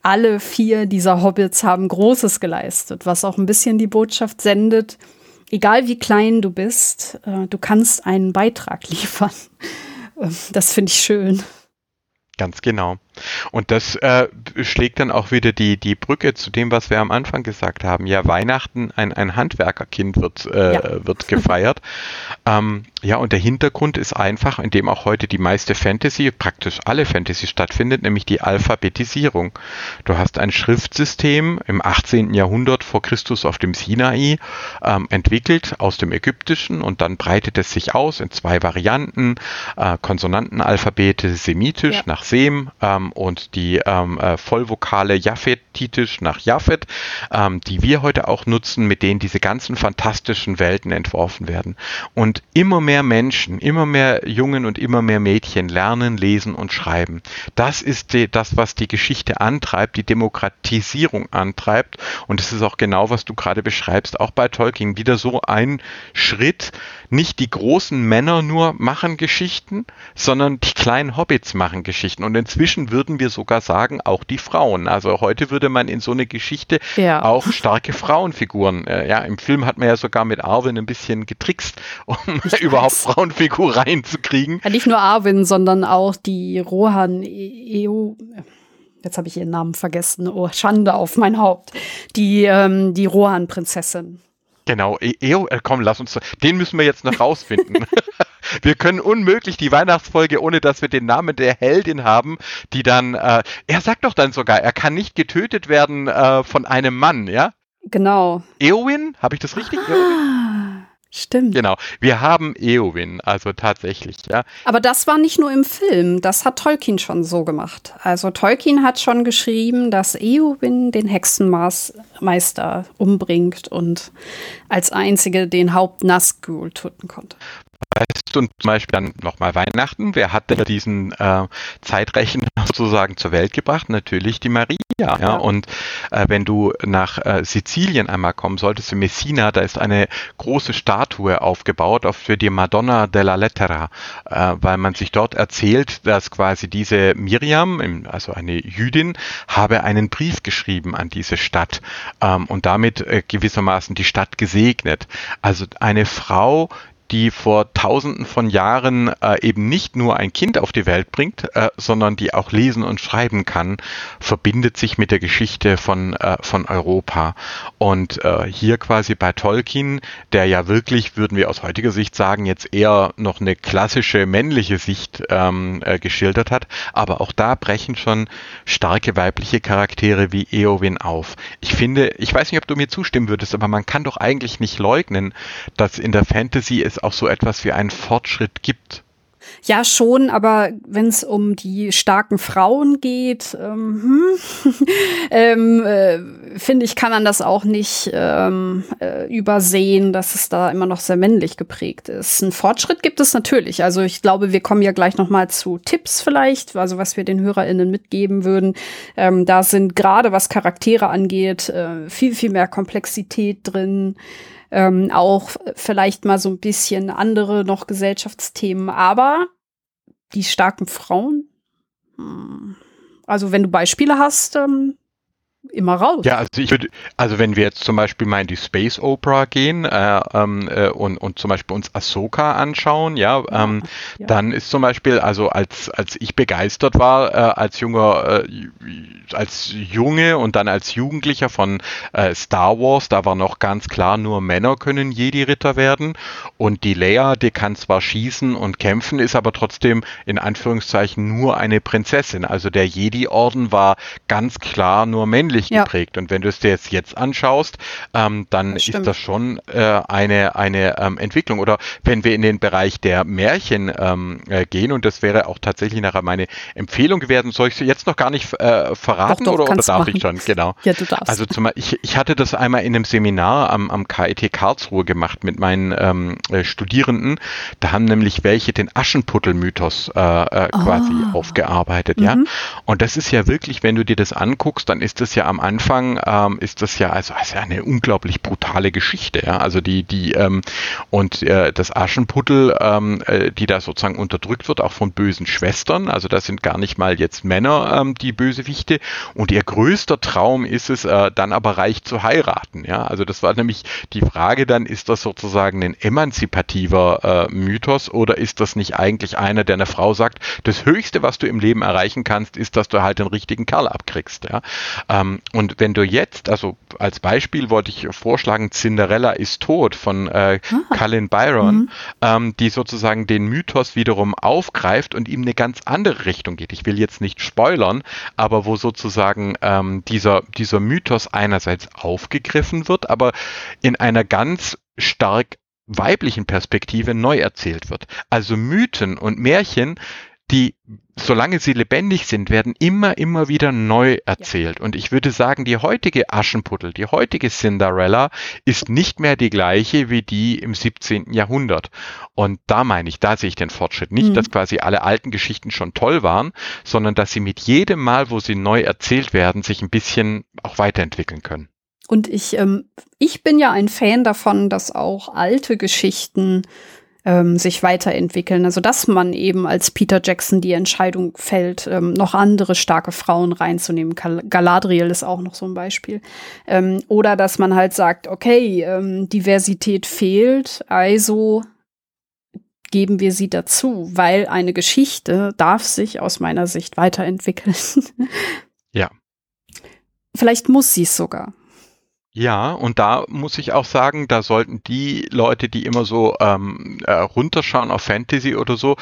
alle vier dieser Hobbits haben Großes geleistet, was auch ein bisschen die Botschaft sendet, egal wie klein du bist, äh, du kannst einen Beitrag liefern. Das finde ich schön. Ganz genau. Und das äh, schlägt dann auch wieder die, die Brücke zu dem, was wir am Anfang gesagt haben. Ja, Weihnachten, ein, ein Handwerkerkind wird, äh, ja. wird gefeiert. ähm, ja, und der Hintergrund ist einfach, in dem auch heute die meiste Fantasy, praktisch alle Fantasy stattfindet, nämlich die Alphabetisierung. Du hast ein Schriftsystem im 18. Jahrhundert vor Christus auf dem Sinai ähm, entwickelt aus dem Ägyptischen und dann breitet es sich aus in zwei Varianten, äh, Konsonantenalphabete semitisch ja. nach Sem, ähm, und die ähm, äh, Vollvokale Japhethitisch nach Japhet, ähm, die wir heute auch nutzen, mit denen diese ganzen fantastischen Welten entworfen werden. Und immer mehr Menschen, immer mehr Jungen und immer mehr Mädchen lernen, lesen und schreiben. Das ist die, das, was die Geschichte antreibt, die Demokratisierung antreibt. Und es ist auch genau, was du gerade beschreibst, auch bei Tolkien wieder so ein Schritt, nicht die großen Männer nur machen Geschichten, sondern die kleinen Hobbits machen Geschichten. Und inzwischen würden wir sogar sagen, auch die Frauen. Also heute würde man in so eine Geschichte ja. auch starke Frauenfiguren. Äh, ja, im Film hat man ja sogar mit Arwen ein bisschen getrickst, um überhaupt weiß. Frauenfigur reinzukriegen. Ja, nicht nur Arwen, sondern auch die Rohan EU. Jetzt habe ich ihren Namen vergessen. Oh, Schande auf mein Haupt. Die, ähm, die Rohan-Prinzessin. Genau, EO, äh, komm, lass uns, den müssen wir jetzt noch rausfinden. wir können unmöglich die Weihnachtsfolge, ohne dass wir den Namen der Heldin haben, die dann, äh, er sagt doch dann sogar, er kann nicht getötet werden äh, von einem Mann, ja? Genau. Eowyn, habe ich das richtig? Ah, Stimmt. Genau. Wir haben Eowyn, also tatsächlich, ja. Aber das war nicht nur im Film, das hat Tolkien schon so gemacht. Also Tolkien hat schon geschrieben, dass Eowyn den Hexenmeister umbringt und als einzige den Haupt Nazgul töten konnte. Weißt du, und zum Beispiel dann nochmal Weihnachten. Wer hat denn diesen äh, Zeitrechner sozusagen zur Welt gebracht? Natürlich die Maria. Ja, ja. und äh, wenn du nach äh, Sizilien einmal kommen solltest, in Messina, da ist eine große Statue aufgebaut auf für die Madonna della Lettera, äh, weil man sich dort erzählt, dass quasi diese Miriam, also eine Jüdin, habe einen Brief geschrieben an diese Stadt ähm, und damit äh, gewissermaßen die Stadt gesegnet. Also eine Frau, die vor tausenden von Jahren äh, eben nicht nur ein Kind auf die Welt bringt, äh, sondern die auch lesen und schreiben kann, verbindet sich mit der Geschichte von, äh, von Europa. Und äh, hier quasi bei Tolkien, der ja wirklich, würden wir aus heutiger Sicht sagen, jetzt eher noch eine klassische männliche Sicht ähm, äh, geschildert hat, aber auch da brechen schon starke weibliche Charaktere wie Eowyn auf. Ich finde, ich weiß nicht, ob du mir zustimmen würdest, aber man kann doch eigentlich nicht leugnen, dass in der Fantasy es auch so etwas wie einen Fortschritt gibt. Ja, schon, aber wenn es um die starken Frauen geht, ähm, hm, ähm, äh, finde ich, kann man das auch nicht ähm, äh, übersehen, dass es da immer noch sehr männlich geprägt ist. Ein Fortschritt gibt es natürlich. Also ich glaube, wir kommen ja gleich noch mal zu Tipps vielleicht, also was wir den HörerInnen mitgeben würden. Ähm, da sind gerade was Charaktere angeht, äh, viel, viel mehr Komplexität drin ähm, auch vielleicht mal so ein bisschen andere noch Gesellschaftsthemen, aber die starken Frauen, hm, also wenn du Beispiele hast, ähm, immer raus. Ja, also ich würde, also wenn wir jetzt zum Beispiel mal in die Space Opera gehen äh, ähm, äh, und, und zum Beispiel uns Ahsoka anschauen, ja, ähm, ja. dann ist zum Beispiel, also als als ich begeistert war äh, als junger, äh, als Junge und dann als Jugendlicher von äh, Star Wars, da war noch ganz klar, nur Männer können Jedi-Ritter werden und die Leia, die kann zwar schießen und kämpfen, ist aber trotzdem in Anführungszeichen nur eine Prinzessin. Also der Jedi-Orden war ganz klar nur männlich männlich ja. geprägt. Und wenn du es dir jetzt, jetzt anschaust, ähm, dann das ist das schon äh, eine, eine ähm, Entwicklung. Oder wenn wir in den Bereich der Märchen ähm, äh, gehen, und das wäre auch tatsächlich nachher meine Empfehlung gewesen, soll ich sie jetzt noch gar nicht äh, verraten doch, doch, oder, oder darf machen. ich schon? Genau. Ja, du darfst. Also zum, ich, ich hatte das einmal in einem Seminar am, am KIT Karlsruhe gemacht mit meinen ähm, äh, Studierenden. Da haben nämlich welche den Aschenputtel-Mythos äh, äh, quasi oh. aufgearbeitet, mhm. ja. Und das ist ja wirklich, wenn du dir das anguckst, dann ist das ja am Anfang ähm, ist das ja also, also eine unglaublich brutale Geschichte. Ja? Also die, die ähm, und äh, das Aschenputtel, ähm, äh, die da sozusagen unterdrückt wird, auch von bösen Schwestern. Also das sind gar nicht mal jetzt Männer, ähm, die Bösewichte. Und ihr größter Traum ist es, äh, dann aber reich zu heiraten. Ja? Also das war nämlich die Frage dann, ist das sozusagen ein emanzipativer äh, Mythos oder ist das nicht eigentlich einer, der einer Frau sagt, das Höchste, was du im Leben erreichen kannst, ist, dass du halt den richtigen Kerl abkriegst. Ja? Ähm, und wenn du jetzt, also als Beispiel wollte ich vorschlagen, Cinderella ist tot von äh, ah. Colin Byron, mhm. ähm, die sozusagen den Mythos wiederum aufgreift und ihm eine ganz andere Richtung geht. Ich will jetzt nicht spoilern, aber wo sozusagen ähm, dieser, dieser Mythos einerseits aufgegriffen wird, aber in einer ganz stark weiblichen Perspektive neu erzählt wird. Also Mythen und Märchen die, solange sie lebendig sind, werden immer, immer wieder neu erzählt. Ja. Und ich würde sagen, die heutige Aschenputtel, die heutige Cinderella ist nicht mehr die gleiche wie die im 17. Jahrhundert. Und da meine ich, da sehe ich den Fortschritt. Nicht, mhm. dass quasi alle alten Geschichten schon toll waren, sondern dass sie mit jedem Mal, wo sie neu erzählt werden, sich ein bisschen auch weiterentwickeln können. Und ich, ähm, ich bin ja ein Fan davon, dass auch alte Geschichten ähm, sich weiterentwickeln. Also dass man eben als Peter Jackson die Entscheidung fällt, ähm, noch andere starke Frauen reinzunehmen. Galadriel ist auch noch so ein Beispiel. Ähm, oder dass man halt sagt, okay, ähm, Diversität fehlt, also geben wir sie dazu, weil eine Geschichte darf sich aus meiner Sicht weiterentwickeln. ja. Vielleicht muss sie es sogar. Ja, und da muss ich auch sagen, da sollten die Leute, die immer so ähm, äh, runterschauen auf Fantasy oder so,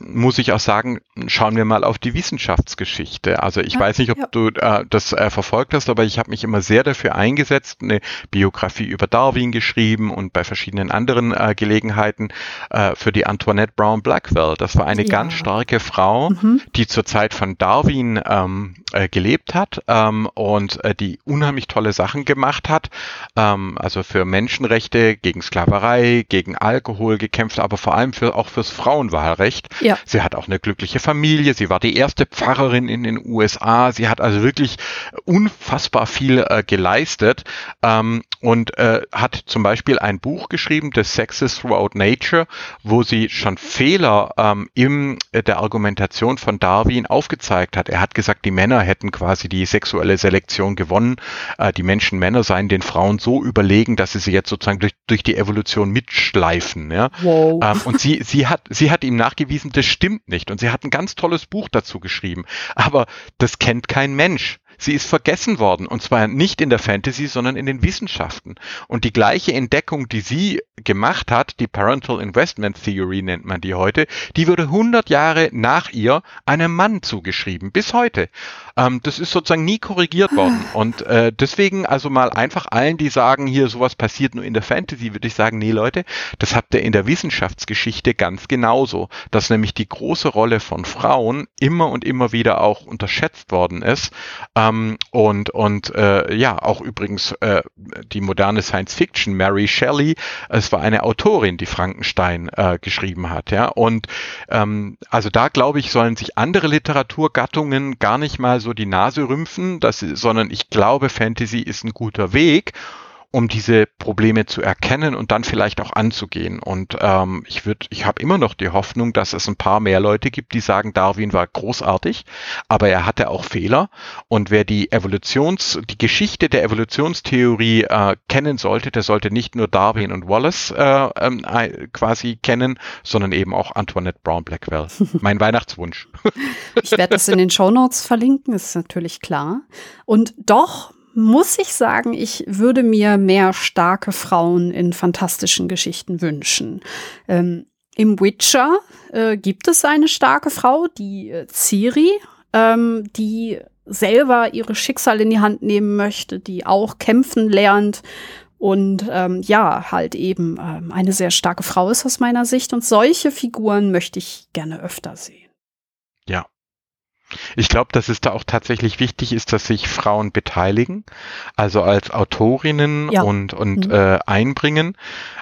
muss ich auch sagen, schauen wir mal auf die Wissenschaftsgeschichte. Also ich ja, weiß nicht, ob ja. du äh, das äh, verfolgt hast, aber ich habe mich immer sehr dafür eingesetzt, eine Biografie über Darwin geschrieben und bei verschiedenen anderen äh, Gelegenheiten äh, für die Antoinette Brown Blackwell. Das war eine ja. ganz starke Frau, mhm. die zur Zeit von Darwin ähm, äh, gelebt hat ähm, und äh, die unheimlich tolle Sachen gemacht hat. Ähm, also für Menschenrechte, gegen Sklaverei, gegen Alkohol gekämpft, aber vor allem für, auch fürs Frauenwahlrecht. Ja. Sie hat auch eine glückliche Familie. Sie war die erste Pfarrerin in den USA. Sie hat also wirklich unfassbar viel äh, geleistet ähm, und äh, hat zum Beispiel ein Buch geschrieben, The Sexes Throughout Nature, wo sie schon Fehler ähm, in äh, der Argumentation von Darwin aufgezeigt hat. Er hat gesagt, die Männer hätten quasi die sexuelle Selektion gewonnen. Äh, die Menschen Männer seien den Frauen so überlegen, dass sie sie jetzt sozusagen durch, durch die Evolution mitschleifen. Ja? Wow. Ähm, und sie, sie, hat, sie hat ihm nachgewiesen, das stimmt nicht. Und sie hat ein ganz tolles Buch dazu geschrieben. Aber das kennt kein Mensch. Sie ist vergessen worden und zwar nicht in der Fantasy, sondern in den Wissenschaften. Und die gleiche Entdeckung, die sie gemacht hat, die Parental Investment Theory nennt man die heute, die wurde 100 Jahre nach ihr einem Mann zugeschrieben, bis heute. Ähm, das ist sozusagen nie korrigiert worden. Und äh, deswegen also mal einfach allen, die sagen, hier sowas passiert nur in der Fantasy, würde ich sagen, nee Leute, das habt ihr in der Wissenschaftsgeschichte ganz genauso, dass nämlich die große Rolle von Frauen immer und immer wieder auch unterschätzt worden ist. Ähm, und und äh, ja, auch übrigens äh, die moderne Science Fiction, Mary Shelley, es war eine Autorin, die Frankenstein äh, geschrieben hat. Ja, und ähm, also da glaube ich, sollen sich andere Literaturgattungen gar nicht mal so die Nase rümpfen, das, sondern ich glaube, Fantasy ist ein guter Weg um diese Probleme zu erkennen und dann vielleicht auch anzugehen. Und ähm, ich würde, ich habe immer noch die Hoffnung, dass es ein paar mehr Leute gibt, die sagen, Darwin war großartig, aber er hatte auch Fehler. Und wer die Evolutions, die Geschichte der Evolutionstheorie äh, kennen sollte, der sollte nicht nur Darwin und Wallace äh, äh, quasi kennen, sondern eben auch Antoinette Brown Blackwell. mein Weihnachtswunsch. ich werde das in den Show Notes verlinken, ist natürlich klar. Und doch muss ich sagen, ich würde mir mehr starke Frauen in fantastischen Geschichten wünschen. Ähm, Im Witcher äh, gibt es eine starke Frau, die äh, Ciri, ähm, die selber ihre Schicksal in die Hand nehmen möchte, die auch kämpfen lernt und ähm, ja, halt eben ähm, eine sehr starke Frau ist aus meiner Sicht. Und solche Figuren möchte ich gerne öfter sehen. Ja, ich glaube, dass es da auch tatsächlich wichtig ist, dass sich Frauen beteiligen, also als Autorinnen ja. und, und mhm. äh, einbringen.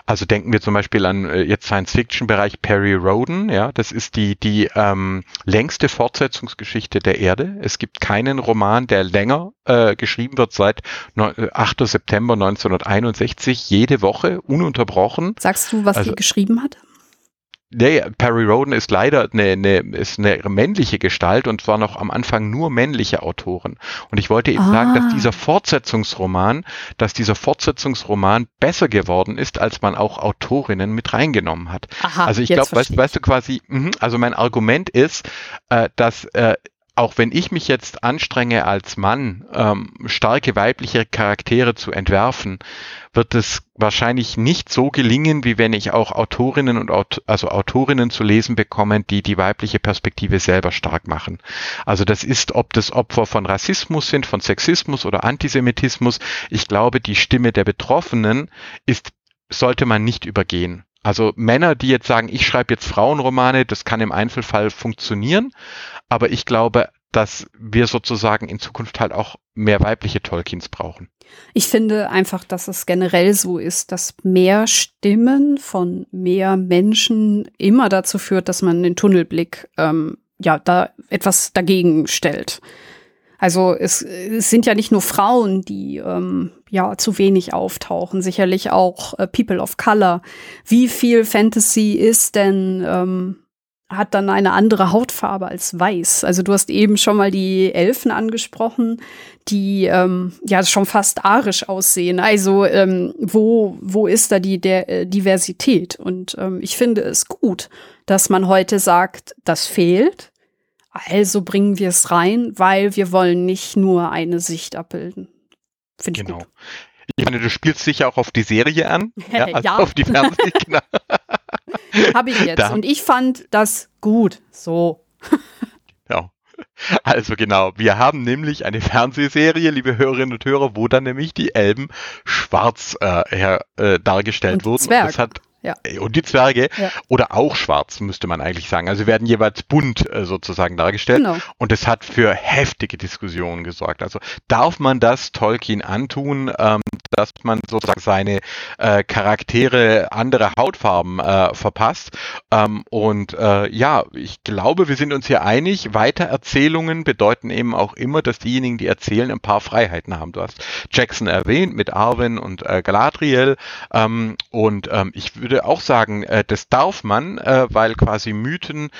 Also denken wir zum Beispiel an äh, jetzt Science-Fiction-Bereich Perry Roden, ja, das ist die, die ähm, längste Fortsetzungsgeschichte der Erde. Es gibt keinen Roman, der länger äh, geschrieben wird seit 8. Äh, September 1961, jede Woche, ununterbrochen. Sagst du, was also, sie geschrieben hat? Nee, Perry Roden ist leider eine, eine, ist eine männliche Gestalt und zwar noch am Anfang nur männliche Autoren. Und ich wollte eben ah. sagen, dass ah. dieser Fortsetzungsroman, dass dieser Fortsetzungsroman besser geworden ist, als man auch Autorinnen mit reingenommen hat. Aha, also ich glaube, weißt, weißt, du quasi, mh, also mein Argument ist, äh, dass äh, auch wenn ich mich jetzt anstrenge als Mann, ähm, starke weibliche Charaktere zu entwerfen, wird es wahrscheinlich nicht so gelingen, wie wenn ich auch Autorinnen und Aut also Autorinnen zu lesen bekomme, die die weibliche Perspektive selber stark machen. Also das ist, ob das Opfer von Rassismus sind, von Sexismus oder Antisemitismus. Ich glaube, die Stimme der Betroffenen ist sollte man nicht übergehen. Also Männer, die jetzt sagen, ich schreibe jetzt Frauenromane, das kann im Einzelfall funktionieren, aber ich glaube, dass wir sozusagen in Zukunft halt auch mehr weibliche Tolkiens brauchen. Ich finde einfach, dass es generell so ist, dass mehr Stimmen von mehr Menschen immer dazu führt, dass man den Tunnelblick ähm, ja da etwas dagegen stellt. Also es, es sind ja nicht nur Frauen, die ähm, ja zu wenig auftauchen, sicherlich auch äh, People of Color. Wie viel Fantasy ist denn ähm, hat dann eine andere Hautfarbe als weiß. Also du hast eben schon mal die Elfen angesprochen, die ähm, ja schon fast arisch aussehen. Also ähm, wo wo ist da die der äh, Diversität? Und ähm, ich finde es gut, dass man heute sagt, das fehlt. Also bringen wir es rein, weil wir wollen nicht nur eine Sicht abbilden. Finde ich genau. gut. Ich meine, du spielst sicher auch auf die Serie an. Ja, also ja. auf die Fernseh, genau. Habe ich jetzt. Da. Und ich fand das gut. So. Ja. Also genau, wir haben nämlich eine Fernsehserie, liebe Hörerinnen und Hörer, wo dann nämlich die Elben schwarz äh, her, äh, dargestellt und wurden. Zwerg. Und das hat ja. Äh, und die Zwerge ja. oder auch schwarz, müsste man eigentlich sagen. Also werden jeweils bunt äh, sozusagen dargestellt. Genau. Und es hat für heftige Diskussionen gesorgt. Also darf man das Tolkien antun, ähm, dass man sozusagen seine äh, Charaktere andere Hautfarben äh, verpasst? Ähm, und äh, ja, ich glaube, wir sind uns hier einig. Weitererzählungen bedeuten eben auch immer, dass diejenigen, die erzählen, ein paar Freiheiten haben. Du hast Jackson erwähnt mit Arwen und Galadriel. Ähm, und ähm, ich würde würde auch sagen, äh, das darf man, äh, weil quasi Mythen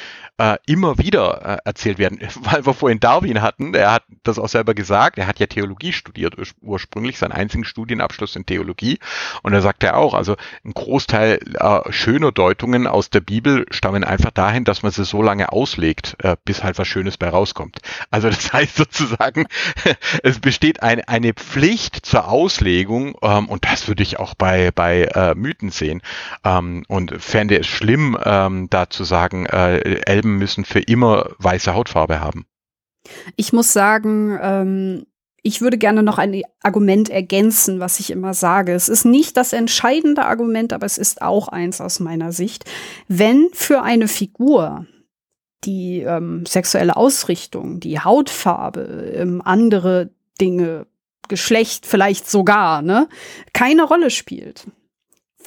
äh, immer wieder äh, erzählt werden. Weil wir vorhin Darwin hatten, er hat das auch selber gesagt, er hat ja Theologie studiert ursprünglich, seinen einzigen Studienabschluss in Theologie. Und er sagt ja auch, also ein Großteil äh, schöner Deutungen aus der Bibel stammen einfach dahin, dass man sie so lange auslegt, äh, bis halt was Schönes bei rauskommt. Also das heißt sozusagen, es besteht eine, eine Pflicht zur Auslegung ähm, und das würde ich auch bei, bei äh, Mythen sehen. Ähm, und fände es schlimm, ähm, da zu sagen, äh, Elben müssen für immer weiße Hautfarbe haben. Ich muss sagen, ähm, ich würde gerne noch ein Argument ergänzen, was ich immer sage. Es ist nicht das entscheidende Argument, aber es ist auch eins aus meiner Sicht. Wenn für eine Figur die ähm, sexuelle Ausrichtung, die Hautfarbe, ähm, andere Dinge, Geschlecht vielleicht sogar, ne, keine Rolle spielt,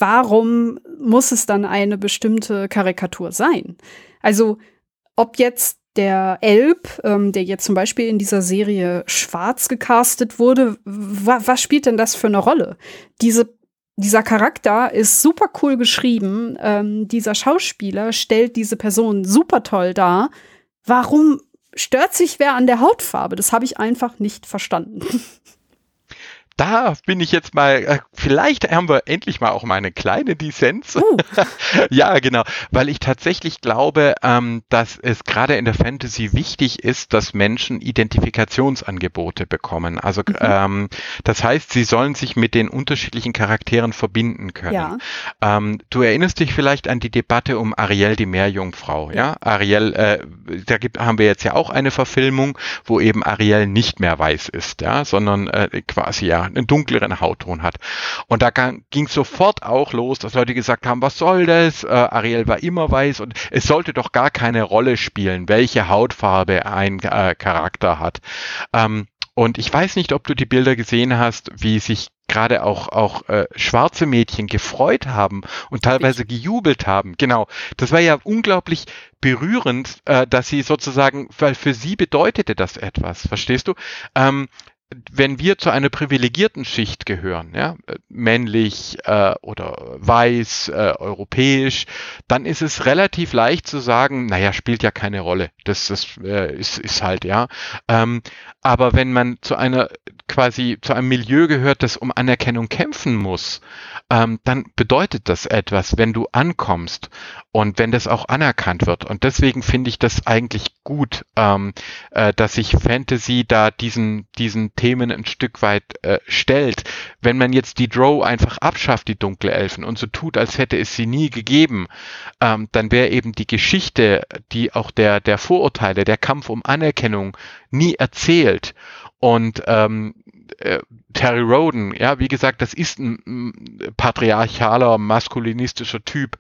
warum muss es dann eine bestimmte Karikatur sein? Also, ob jetzt der Elb, ähm, der jetzt zum Beispiel in dieser Serie schwarz gecastet wurde, wa was spielt denn das für eine Rolle? Diese, dieser Charakter ist super cool geschrieben. Ähm, dieser Schauspieler stellt diese Person super toll dar. Warum stört sich wer an der Hautfarbe? Das habe ich einfach nicht verstanden. da bin ich jetzt mal, äh, vielleicht haben wir endlich mal auch mal eine kleine Dissens. Uh. ja, genau, weil ich tatsächlich glaube, ähm, dass es gerade in der Fantasy wichtig ist, dass Menschen Identifikationsangebote bekommen. Also mhm. ähm, das heißt, sie sollen sich mit den unterschiedlichen Charakteren verbinden können. Ja. Ähm, du erinnerst dich vielleicht an die Debatte um Ariel, die Meerjungfrau. Ja, ja? Ariel, äh, da gibt, haben wir jetzt ja auch eine Verfilmung, wo eben Ariel nicht mehr weiß ist, ja, sondern äh, quasi ja einen dunkleren Hautton hat. Und da ging sofort auch los, dass Leute gesagt haben, was soll das? Äh, Ariel war immer weiß und es sollte doch gar keine Rolle spielen, welche Hautfarbe ein äh, Charakter hat. Ähm, und ich weiß nicht, ob du die Bilder gesehen hast, wie sich gerade auch auch äh, schwarze Mädchen gefreut haben und teilweise gejubelt haben. Genau, das war ja unglaublich berührend, äh, dass sie sozusagen, weil für sie bedeutete das etwas. Verstehst du? Ähm, wenn wir zu einer privilegierten Schicht gehören, ja, männlich äh, oder weiß, äh, europäisch, dann ist es relativ leicht zu sagen, naja, spielt ja keine Rolle. Das, das äh, ist, ist halt, ja. Ähm, aber wenn man zu einer quasi zu einem Milieu gehört, das um Anerkennung kämpfen muss, ähm, dann bedeutet das etwas, wenn du ankommst und wenn das auch anerkannt wird. Und deswegen finde ich das eigentlich gut, ähm, äh, dass sich Fantasy da diesen, diesen Themen ein Stück weit äh, stellt. Wenn man jetzt die Drow einfach abschafft, die dunkle Elfen, und so tut, als hätte es sie nie gegeben, ähm, dann wäre eben die Geschichte, die auch der, der Vorurteile, der Kampf um Anerkennung nie erzählt. Und ähm, äh, Terry Roden, ja, wie gesagt, das ist ein, patriarchaler, maskulinistischer Typ,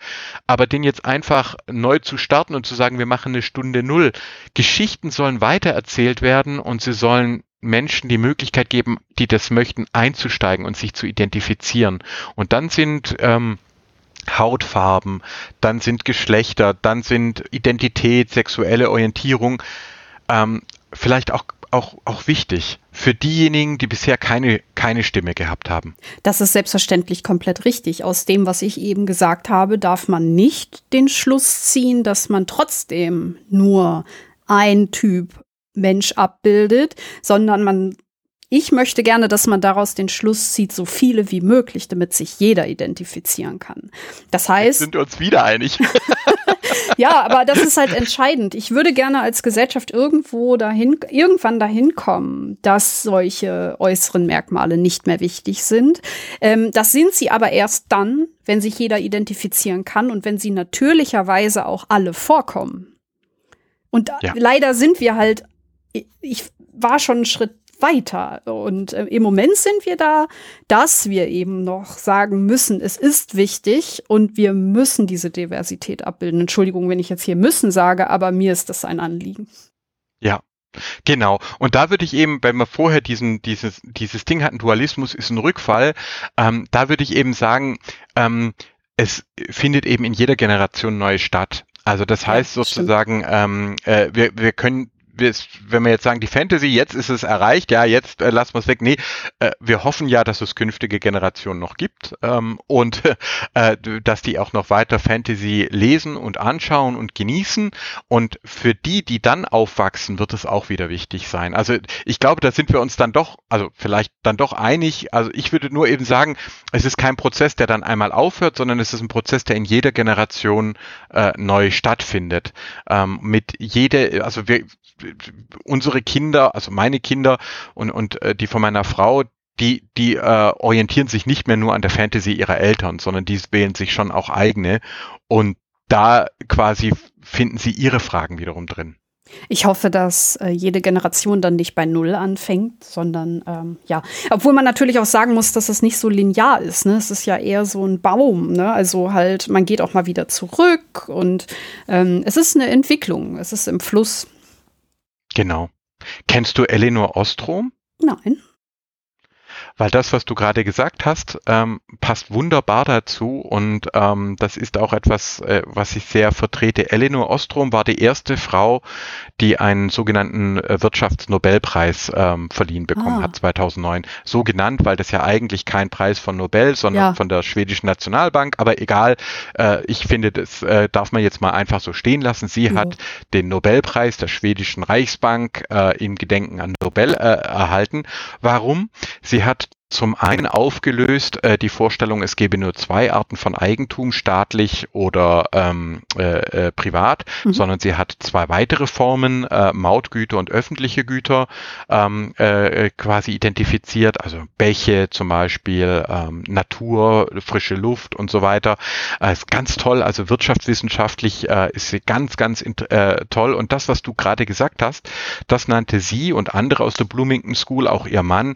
aber den jetzt einfach neu zu starten und zu sagen, wir machen eine Stunde Null, Geschichten sollen weitererzählt werden und sie sollen Menschen die Möglichkeit geben, die das möchten, einzusteigen und sich zu identifizieren. Und dann sind ähm, Hautfarben, dann sind Geschlechter, dann sind Identität, sexuelle Orientierung ähm, vielleicht auch auch, auch wichtig für diejenigen, die bisher keine, keine Stimme gehabt haben. Das ist selbstverständlich komplett richtig. Aus dem, was ich eben gesagt habe, darf man nicht den Schluss ziehen, dass man trotzdem nur ein Typ Mensch abbildet, sondern man ich möchte gerne, dass man daraus den Schluss zieht, so viele wie möglich, damit sich jeder identifizieren kann. Das heißt. Jetzt sind wir uns wieder einig. ja, aber das ist halt entscheidend. Ich würde gerne als Gesellschaft irgendwo dahin, irgendwann dahin kommen, dass solche äußeren Merkmale nicht mehr wichtig sind. Ähm, das sind sie aber erst dann, wenn sich jeder identifizieren kann und wenn sie natürlicherweise auch alle vorkommen. Und ja. leider sind wir halt, ich war schon einen Schritt weiter. Und äh, im Moment sind wir da, dass wir eben noch sagen müssen, es ist wichtig und wir müssen diese Diversität abbilden. Entschuldigung, wenn ich jetzt hier müssen sage, aber mir ist das ein Anliegen. Ja, Genau. Und da würde ich eben, wenn wir vorher diesen, dieses, dieses Ding hatten, Dualismus ist ein Rückfall, ähm, da würde ich eben sagen, ähm, es findet eben in jeder Generation neu statt. Also das heißt sozusagen, ähm, äh, wir, wir können wenn wir jetzt sagen, die Fantasy, jetzt ist es erreicht, ja, jetzt äh, lassen wir es weg. Nee, äh, wir hoffen ja, dass es künftige Generationen noch gibt ähm, und äh, dass die auch noch weiter Fantasy lesen und anschauen und genießen. Und für die, die dann aufwachsen, wird es auch wieder wichtig sein. Also ich glaube, da sind wir uns dann doch, also vielleicht dann doch einig. Also ich würde nur eben sagen, es ist kein Prozess, der dann einmal aufhört, sondern es ist ein Prozess, der in jeder Generation äh, neu stattfindet. Ähm, mit jede, also wir unsere Kinder, also meine Kinder und, und äh, die von meiner Frau, die, die äh, orientieren sich nicht mehr nur an der Fantasy ihrer Eltern, sondern die wählen sich schon auch eigene. Und da quasi finden sie ihre Fragen wiederum drin. Ich hoffe, dass äh, jede Generation dann nicht bei Null anfängt, sondern ähm, ja, obwohl man natürlich auch sagen muss, dass es nicht so linear ist. Ne? Es ist ja eher so ein Baum. Ne? Also halt, man geht auch mal wieder zurück und ähm, es ist eine Entwicklung. Es ist im Fluss. Genau. Kennst du Eleanor Ostrom? Nein. Weil das, was du gerade gesagt hast, ähm, passt wunderbar dazu und ähm, das ist auch etwas, äh, was ich sehr vertrete. Eleanor Ostrom war die erste Frau, die einen sogenannten äh, Wirtschaftsnobelpreis ähm, verliehen bekommen ah. hat 2009. So genannt, weil das ja eigentlich kein Preis von Nobel, sondern ja. von der schwedischen Nationalbank. Aber egal, äh, ich finde, das äh, darf man jetzt mal einfach so stehen lassen. Sie ja. hat den Nobelpreis der schwedischen Reichsbank äh, im Gedenken an Nobel äh, erhalten. Warum? Sie hat zum einen aufgelöst äh, die Vorstellung, es gebe nur zwei Arten von Eigentum, staatlich oder ähm, äh, äh, privat, mhm. sondern sie hat zwei weitere Formen, äh, Mautgüter und öffentliche Güter, ähm, äh, quasi identifiziert, also Bäche zum Beispiel, ähm, Natur, frische Luft und so weiter. Äh, ist ganz toll, also wirtschaftswissenschaftlich äh, ist sie ganz, ganz äh, toll. Und das, was du gerade gesagt hast, das nannte sie und andere aus der Bloomington School, auch ihr Mann,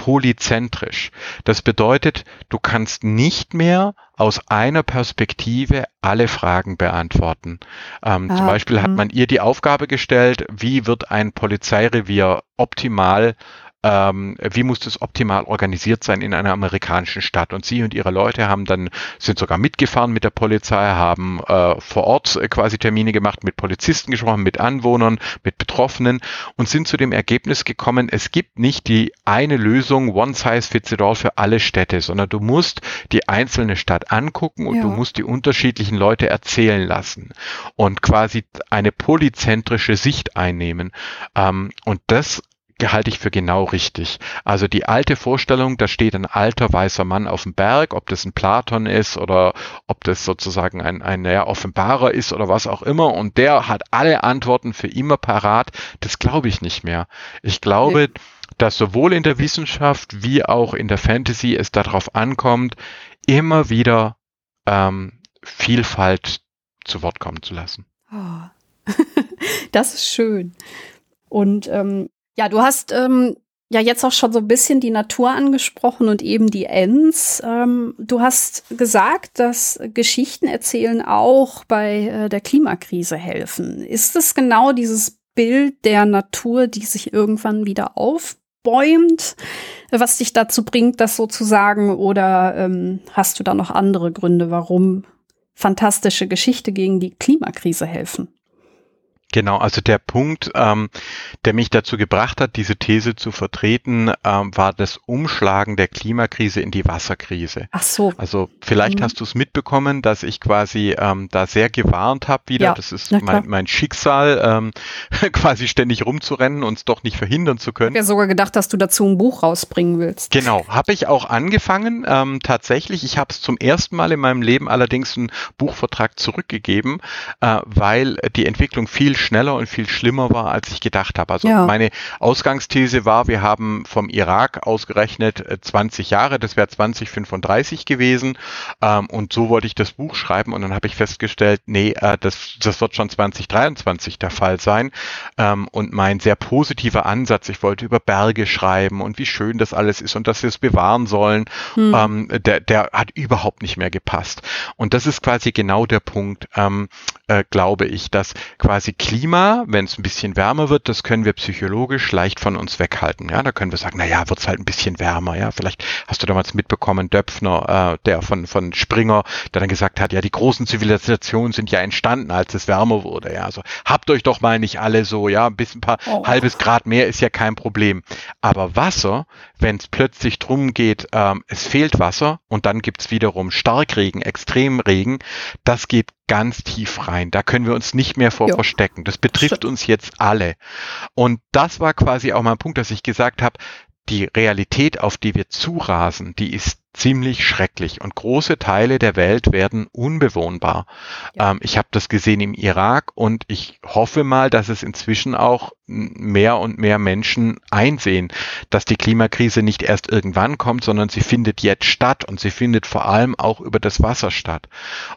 Polizei egozentrisch. Das bedeutet, du kannst nicht mehr aus einer Perspektive alle Fragen beantworten. Ähm, ah, zum Beispiel hat mhm. man ihr die Aufgabe gestellt, wie wird ein Polizeirevier optimal ähm, wie muss das optimal organisiert sein in einer amerikanischen Stadt. Und sie und ihre Leute haben dann, sind sogar mitgefahren mit der Polizei, haben äh, vor Ort quasi Termine gemacht, mit Polizisten gesprochen, mit Anwohnern, mit Betroffenen und sind zu dem Ergebnis gekommen, es gibt nicht die eine Lösung, one size fits it all für alle Städte, sondern du musst die einzelne Stadt angucken und ja. du musst die unterschiedlichen Leute erzählen lassen und quasi eine polyzentrische Sicht einnehmen. Ähm, und das halte ich für genau richtig. Also die alte Vorstellung, da steht ein alter weißer Mann auf dem Berg, ob das ein Platon ist oder ob das sozusagen ein, ein ja, Offenbarer ist oder was auch immer und der hat alle Antworten für immer parat, das glaube ich nicht mehr. Ich glaube, okay. dass sowohl in der Wissenschaft wie auch in der Fantasy es darauf ankommt, immer wieder ähm, Vielfalt zu Wort kommen zu lassen. Oh. das ist schön. Und ähm, ja, du hast ähm, ja jetzt auch schon so ein bisschen die Natur angesprochen und eben die Ends. Ähm, du hast gesagt, dass Geschichten erzählen auch bei äh, der Klimakrise helfen. Ist es genau dieses Bild der Natur, die sich irgendwann wieder aufbäumt, was dich dazu bringt, das sozusagen? Oder ähm, hast du da noch andere Gründe, warum fantastische Geschichte gegen die Klimakrise helfen? Genau, also der Punkt, ähm, der mich dazu gebracht hat, diese These zu vertreten, ähm, war das Umschlagen der Klimakrise in die Wasserkrise. Ach so. Also vielleicht mhm. hast du es mitbekommen, dass ich quasi ähm, da sehr gewarnt habe wieder. Ja, das ist mein, mein Schicksal, ähm, quasi ständig rumzurennen und es doch nicht verhindern zu können. Ich habe ja sogar gedacht, dass du dazu ein Buch rausbringen willst. Genau, habe ich auch angefangen. Ähm, tatsächlich, ich habe es zum ersten Mal in meinem Leben allerdings einen Buchvertrag zurückgegeben, äh, weil die Entwicklung viel schneller und viel schlimmer war, als ich gedacht habe. Also ja. meine Ausgangsthese war, wir haben vom Irak ausgerechnet 20 äh, Jahre, das wäre 2035 gewesen. Ähm, und so wollte ich das Buch schreiben und dann habe ich festgestellt, nee, äh, das, das wird schon 2023 der Fall sein. Ähm, und mein sehr positiver Ansatz, ich wollte über Berge schreiben und wie schön das alles ist und dass wir es bewahren sollen, hm. ähm, der, der hat überhaupt nicht mehr gepasst. Und das ist quasi genau der Punkt, ähm, äh, glaube ich, dass quasi Klima, wenn es ein bisschen wärmer wird, das können wir psychologisch leicht von uns weghalten. Ja, da können wir sagen, na ja, wird's halt ein bisschen wärmer. Ja, vielleicht hast du damals mitbekommen, Döpfner, äh, der von von Springer, der dann gesagt hat, ja, die großen Zivilisationen sind ja entstanden, als es wärmer wurde. Ja, also habt euch doch mal nicht alle so, ja, ein bisschen ein paar oh. halbes Grad mehr ist ja kein Problem. Aber Wasser, wenn es plötzlich drum geht, ähm, es fehlt Wasser und dann gibt's wiederum Starkregen, Extremregen, das geht ganz tief rein. Da können wir uns nicht mehr vor jo. verstecken. Das betrifft uns jetzt alle. Und das war quasi auch mein Punkt, dass ich gesagt habe, die Realität, auf die wir zurasen, die ist ziemlich schrecklich und große Teile der Welt werden unbewohnbar. Ja. Ähm, ich habe das gesehen im Irak und ich hoffe mal, dass es inzwischen auch mehr und mehr Menschen einsehen, dass die Klimakrise nicht erst irgendwann kommt, sondern sie findet jetzt statt und sie findet vor allem auch über das Wasser statt.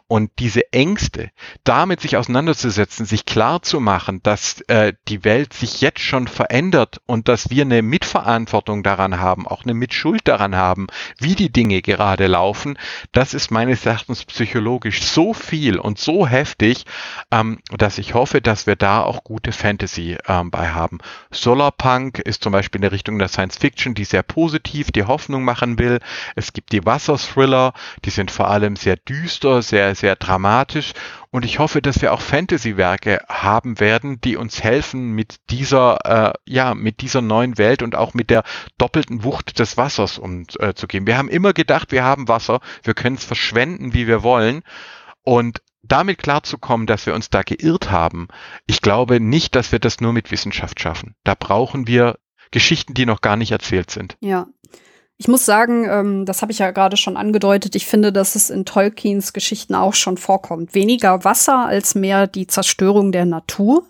Und diese Ängste, damit sich auseinanderzusetzen, sich klar zu machen, dass äh, die Welt sich jetzt schon verändert und dass wir eine Mitverantwortung daran haben, auch eine Mitschuld daran haben, wie die Dinge Dinge gerade laufen, das ist meines Erachtens psychologisch so viel und so heftig, ähm, dass ich hoffe, dass wir da auch gute Fantasy ähm, bei haben. Solarpunk ist zum Beispiel in der Richtung der Science Fiction, die sehr positiv die Hoffnung machen will. Es gibt die Wasserthriller, die sind vor allem sehr düster, sehr, sehr dramatisch und ich hoffe, dass wir auch Fantasy-Werke haben werden, die uns helfen, mit dieser, äh, ja, mit dieser neuen Welt und auch mit der doppelten Wucht des Wassers umzugehen. Äh, wir haben immer gedacht, wir haben Wasser, wir können es verschwenden, wie wir wollen. Und damit klarzukommen, dass wir uns da geirrt haben, ich glaube nicht, dass wir das nur mit Wissenschaft schaffen. Da brauchen wir Geschichten, die noch gar nicht erzählt sind. Ja, ich muss sagen, ähm, das habe ich ja gerade schon angedeutet, ich finde, dass es in Tolkiens Geschichten auch schon vorkommt. Weniger Wasser als mehr die Zerstörung der Natur.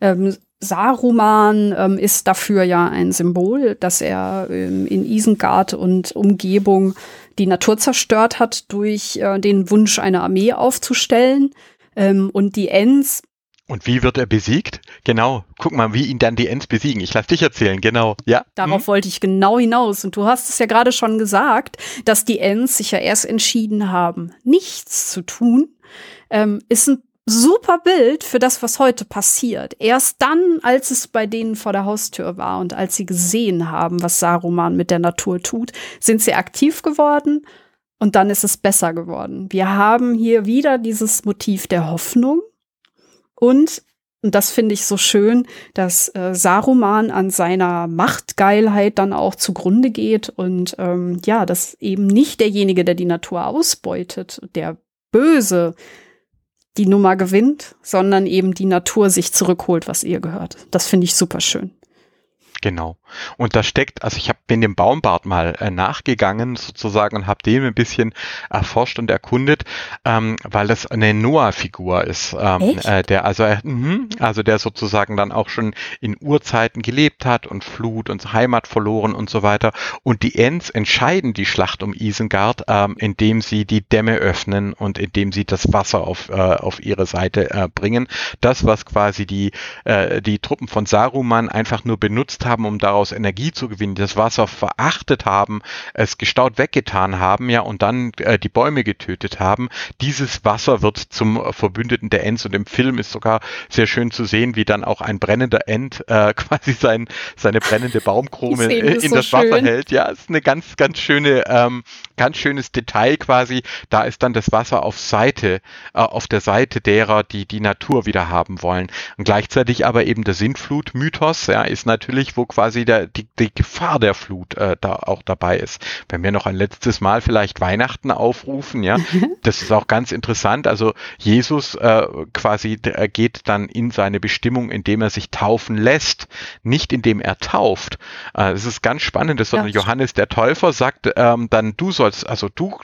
Ähm, Saruman ähm, ist dafür ja ein Symbol, dass er ähm, in Isengard und Umgebung die Natur zerstört hat durch äh, den Wunsch, eine Armee aufzustellen. Ähm, und die Ents und wie wird er besiegt? Genau. Guck mal, wie ihn dann die Ents besiegen. Ich lass dich erzählen, genau. Ja. Darauf hm? wollte ich genau hinaus. Und du hast es ja gerade schon gesagt, dass die Ents sich ja erst entschieden haben, nichts zu tun. Ähm, ist ein super Bild für das, was heute passiert. Erst dann, als es bei denen vor der Haustür war und als sie gesehen haben, was Saruman mit der Natur tut, sind sie aktiv geworden und dann ist es besser geworden. Wir haben hier wieder dieses Motiv der Hoffnung und, und das finde ich so schön, dass äh, Saruman an seiner Machtgeilheit dann auch zugrunde geht und ähm, ja, dass eben nicht derjenige, der die Natur ausbeutet, der Böse, die Nummer gewinnt, sondern eben die Natur sich zurückholt, was ihr gehört. Das finde ich super schön. Genau. Und da steckt, also ich habe bin dem Baumbart mal äh, nachgegangen sozusagen und habe den ein bisschen erforscht und erkundet, ähm, weil das eine Noah-Figur ist, ähm, äh, der also äh, mh, also der sozusagen dann auch schon in Urzeiten gelebt hat und Flut und Heimat verloren und so weiter. Und die Ents entscheiden die Schlacht um Isengard, ähm, indem sie die Dämme öffnen und indem sie das Wasser auf äh, auf ihre Seite äh, bringen. Das was quasi die äh, die Truppen von Saruman einfach nur benutzt haben haben, um daraus Energie zu gewinnen, das Wasser verachtet haben, es gestaut weggetan haben, ja, und dann äh, die Bäume getötet haben. Dieses Wasser wird zum Verbündeten der Ents und im Film ist sogar sehr schön zu sehen, wie dann auch ein brennender Ent äh, quasi sein, seine brennende Baumkrone in so das Wasser hält. Ja, ist eine ganz, ganz schöne, ähm, ganz schönes Detail quasi. Da ist dann das Wasser auf Seite, äh, auf der Seite derer, die die Natur wieder haben wollen. Und gleichzeitig aber eben der Sintflut-Mythos, ja, ist natürlich, wo quasi der, die, die Gefahr der Flut äh, da auch dabei ist. Wenn wir noch ein letztes Mal vielleicht Weihnachten aufrufen, ja, das ist auch ganz interessant. Also Jesus äh, quasi äh, geht dann in seine Bestimmung, indem er sich taufen lässt, nicht indem er tauft. Äh, es ist ganz spannend, dass ja, Johannes der Täufer sagt, ähm, dann du sollst, also du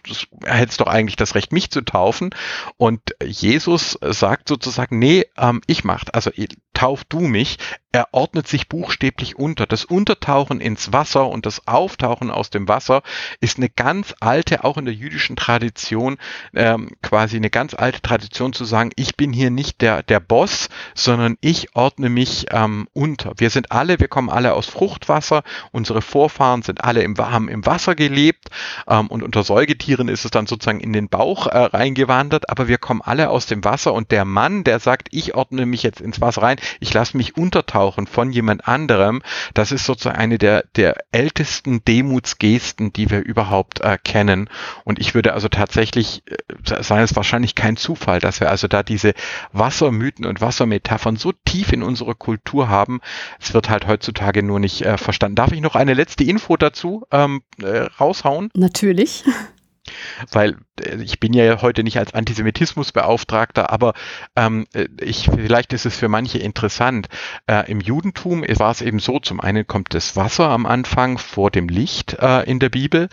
hättest doch eigentlich das Recht, mich zu taufen. Und Jesus sagt sozusagen, nee, ähm, ich mach, also tauf du mich. Er ordnet sich buchstäblich unter. Das Untertauchen ins Wasser und das Auftauchen aus dem Wasser ist eine ganz alte, auch in der jüdischen Tradition, ähm, quasi eine ganz alte Tradition zu sagen, ich bin hier nicht der, der Boss, sondern ich ordne mich ähm, unter. Wir sind alle, wir kommen alle aus Fruchtwasser, unsere Vorfahren sind alle im, haben im Wasser gelebt ähm, und unter Säugetieren ist es dann sozusagen in den Bauch äh, reingewandert, aber wir kommen alle aus dem Wasser und der Mann, der sagt, ich ordne mich jetzt ins Wasser rein, ich lasse mich untertauchen von jemand anderem, das ist sozusagen eine der, der ältesten Demutsgesten, die wir überhaupt äh, kennen. Und ich würde also tatsächlich äh, sagen, es wahrscheinlich kein Zufall, dass wir also da diese Wassermythen und Wassermetaphern so tief in unserer Kultur haben. Es wird halt heutzutage nur nicht äh, verstanden. Darf ich noch eine letzte Info dazu ähm, äh, raushauen? Natürlich weil ich bin ja heute nicht als Antisemitismusbeauftragter, aber ähm, äh, ich, vielleicht ist es für manche interessant. Äh, Im Judentum war es eben so, zum einen kommt das Wasser am Anfang vor dem Licht äh, in der Bibel,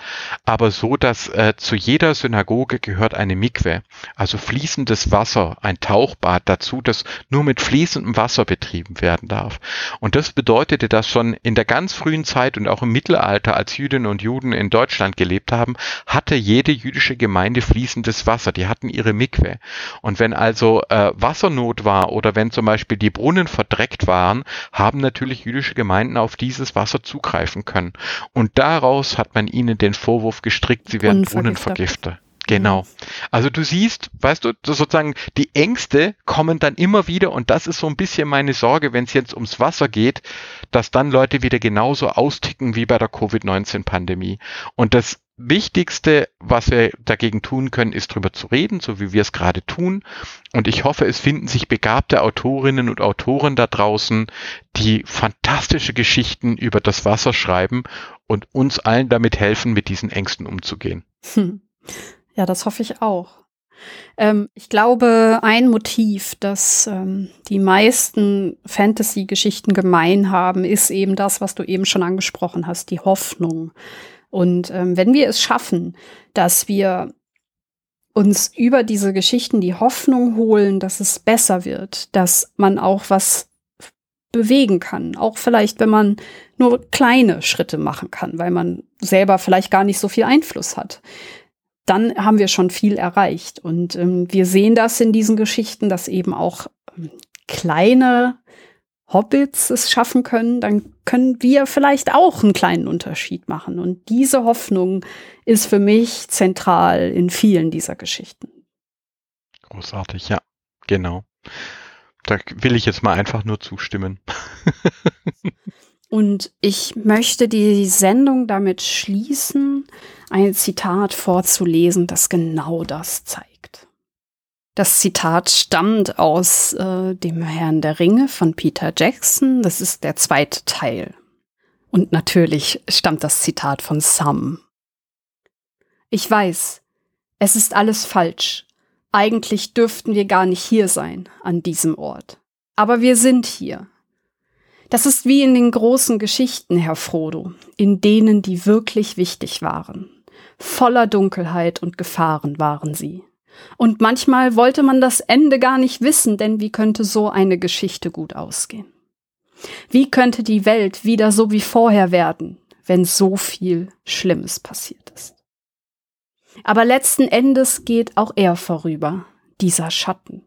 aber so, dass äh, zu jeder Synagoge gehört eine Mikwe, also fließendes Wasser, ein Tauchbad dazu, das nur mit fließendem Wasser betrieben werden darf. Und das bedeutete, dass schon in der ganz frühen Zeit und auch im Mittelalter, als Jüdinnen und Juden in Deutschland gelebt haben, hatte jede jüdische Gemeinde fließendes Wasser. Die hatten ihre Mikwe. Und wenn also äh, Wassernot war oder wenn zum Beispiel die Brunnen verdreckt waren, haben natürlich jüdische Gemeinden auf dieses Wasser zugreifen können. Und daraus hat man ihnen den Vorwurf gestrickt, sie wären Brunnenvergifter. Genau. Mhm. Also du siehst, weißt du, sozusagen die Ängste kommen dann immer wieder und das ist so ein bisschen meine Sorge, wenn es jetzt ums Wasser geht, dass dann Leute wieder genauso austicken wie bei der Covid-19-Pandemie. Und das Wichtigste, was wir dagegen tun können, ist drüber zu reden, so wie wir es gerade tun. Und ich hoffe, es finden sich begabte Autorinnen und Autoren da draußen, die fantastische Geschichten über das Wasser schreiben und uns allen damit helfen, mit diesen Ängsten umzugehen. Hm. Ja, das hoffe ich auch. Ähm, ich glaube, ein Motiv, das ähm, die meisten Fantasy-Geschichten gemein haben, ist eben das, was du eben schon angesprochen hast, die Hoffnung. Und ähm, wenn wir es schaffen, dass wir uns über diese Geschichten die Hoffnung holen, dass es besser wird, dass man auch was bewegen kann, auch vielleicht, wenn man nur kleine Schritte machen kann, weil man selber vielleicht gar nicht so viel Einfluss hat, dann haben wir schon viel erreicht. Und ähm, wir sehen das in diesen Geschichten, dass eben auch ähm, kleine Hobbits es schaffen können, dann können wir vielleicht auch einen kleinen Unterschied machen. Und diese Hoffnung ist für mich zentral in vielen dieser Geschichten. Großartig, ja, genau. Da will ich jetzt mal einfach nur zustimmen. Und ich möchte die Sendung damit schließen, ein Zitat vorzulesen, das genau das zeigt. Das Zitat stammt aus äh, dem Herrn der Ringe von Peter Jackson. Das ist der zweite Teil. Und natürlich stammt das Zitat von Sam. Ich weiß, es ist alles falsch. Eigentlich dürften wir gar nicht hier sein, an diesem Ort. Aber wir sind hier. Das ist wie in den großen Geschichten, Herr Frodo, in denen die wirklich wichtig waren. Voller Dunkelheit und Gefahren waren sie. Und manchmal wollte man das Ende gar nicht wissen, denn wie könnte so eine Geschichte gut ausgehen? Wie könnte die Welt wieder so wie vorher werden, wenn so viel Schlimmes passiert ist? Aber letzten Endes geht auch er vorüber, dieser Schatten.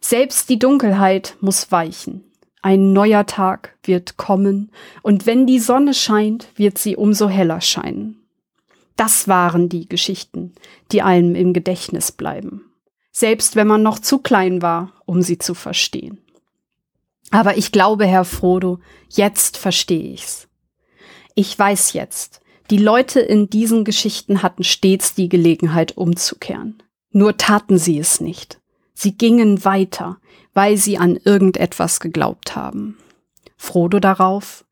Selbst die Dunkelheit muss weichen, Ein neuer Tag wird kommen, und wenn die Sonne scheint, wird sie umso heller scheinen. Das waren die Geschichten, die einem im Gedächtnis bleiben, selbst wenn man noch zu klein war, um sie zu verstehen. Aber ich glaube, Herr Frodo, jetzt verstehe ich's. Ich weiß jetzt, die Leute in diesen Geschichten hatten stets die Gelegenheit umzukehren. Nur taten sie es nicht. Sie gingen weiter, weil sie an irgendetwas geglaubt haben. Frodo darauf.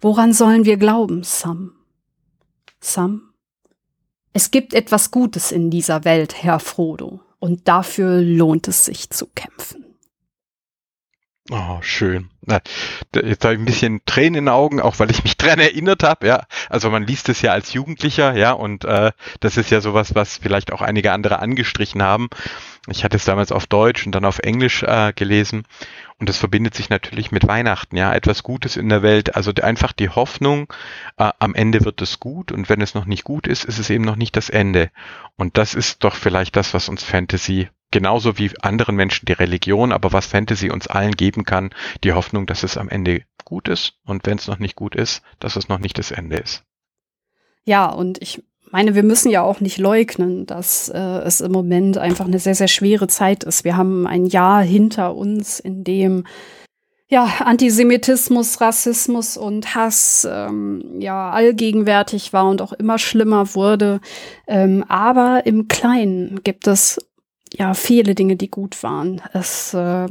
Woran sollen wir glauben, Sam? Sam? Es gibt etwas Gutes in dieser Welt, Herr Frodo, und dafür lohnt es sich zu kämpfen. Oh, schön. Jetzt habe ich ein bisschen Tränen in den Augen, auch weil ich mich dran erinnert habe, ja. Also man liest es ja als Jugendlicher, ja, und äh, das ist ja sowas, was vielleicht auch einige andere angestrichen haben. Ich hatte es damals auf Deutsch und dann auf Englisch äh, gelesen und das verbindet sich natürlich mit Weihnachten, ja, etwas Gutes in der Welt, also einfach die Hoffnung, äh, am Ende wird es gut und wenn es noch nicht gut ist, ist es eben noch nicht das Ende. Und das ist doch vielleicht das, was uns Fantasy genauso wie anderen Menschen die Religion, aber was Fantasy uns allen geben kann, die Hoffnung, dass es am Ende gut ist und wenn es noch nicht gut ist, dass es noch nicht das Ende ist. Ja, und ich meine, wir müssen ja auch nicht leugnen, dass äh, es im Moment einfach eine sehr, sehr schwere Zeit ist. Wir haben ein Jahr hinter uns, in dem ja, Antisemitismus, Rassismus und Hass ähm, ja allgegenwärtig war und auch immer schlimmer wurde. Ähm, aber im Kleinen gibt es ja viele Dinge, die gut waren. Es äh,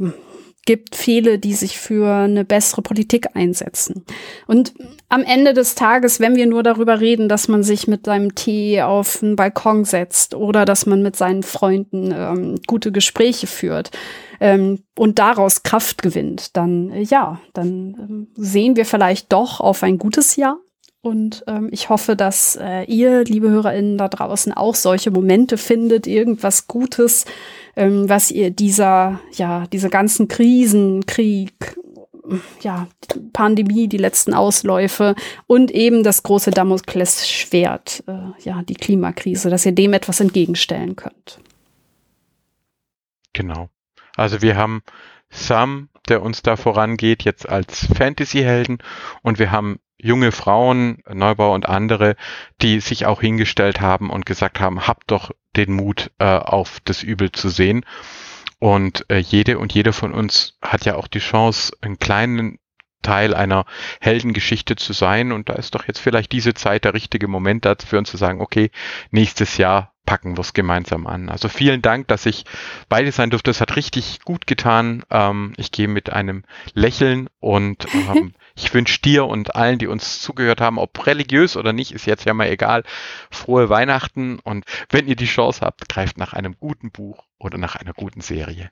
gibt viele, die sich für eine bessere Politik einsetzen. Und am Ende des Tages, wenn wir nur darüber reden, dass man sich mit seinem Tee auf einen Balkon setzt oder dass man mit seinen Freunden ähm, gute Gespräche führt ähm, und daraus Kraft gewinnt, dann äh, ja, dann ähm, sehen wir vielleicht doch auf ein gutes Jahr. Und ähm, ich hoffe, dass äh, ihr, liebe HörerInnen da draußen, auch solche Momente findet, irgendwas Gutes, ähm, was ihr dieser, ja, diese ganzen Krisen, Krieg, ja, Pandemie, die letzten Ausläufe und eben das große Damoklesschwert, äh, ja, die Klimakrise, dass ihr dem etwas entgegenstellen könnt. Genau. Also wir haben Sam, der uns da vorangeht, jetzt als Fantasy-Helden und wir haben junge Frauen, Neubau und andere, die sich auch hingestellt haben und gesagt haben, habt doch den Mut, äh, auf das Übel zu sehen. Und äh, jede und jeder von uns hat ja auch die Chance, einen kleinen Teil einer Heldengeschichte zu sein. Und da ist doch jetzt vielleicht diese Zeit der richtige Moment dafür, uns zu sagen, okay, nächstes Jahr packen wir es gemeinsam an. Also vielen Dank, dass ich beide sein durfte. Es hat richtig gut getan. Ähm, ich gehe mit einem Lächeln und ähm, ich wünsche dir und allen, die uns zugehört haben, ob religiös oder nicht, ist jetzt ja mal egal, frohe Weihnachten und wenn ihr die Chance habt, greift nach einem guten Buch oder nach einer guten Serie.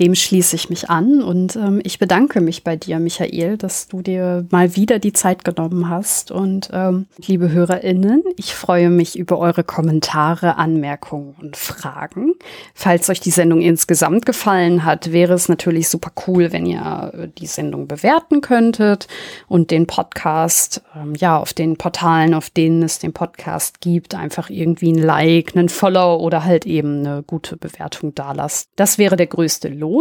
Dem schließe ich mich an und ähm, ich bedanke mich bei dir, Michael, dass du dir mal wieder die Zeit genommen hast. Und ähm, liebe HörerInnen, ich freue mich über eure Kommentare, Anmerkungen und Fragen. Falls euch die Sendung insgesamt gefallen hat, wäre es natürlich super cool, wenn ihr äh, die Sendung bewerten könntet und den Podcast, ähm, ja, auf den Portalen, auf denen es den Podcast gibt, einfach irgendwie ein Like, einen Follow oder halt eben eine gute Bewertung dalasst. Das wäre der größte Lohn.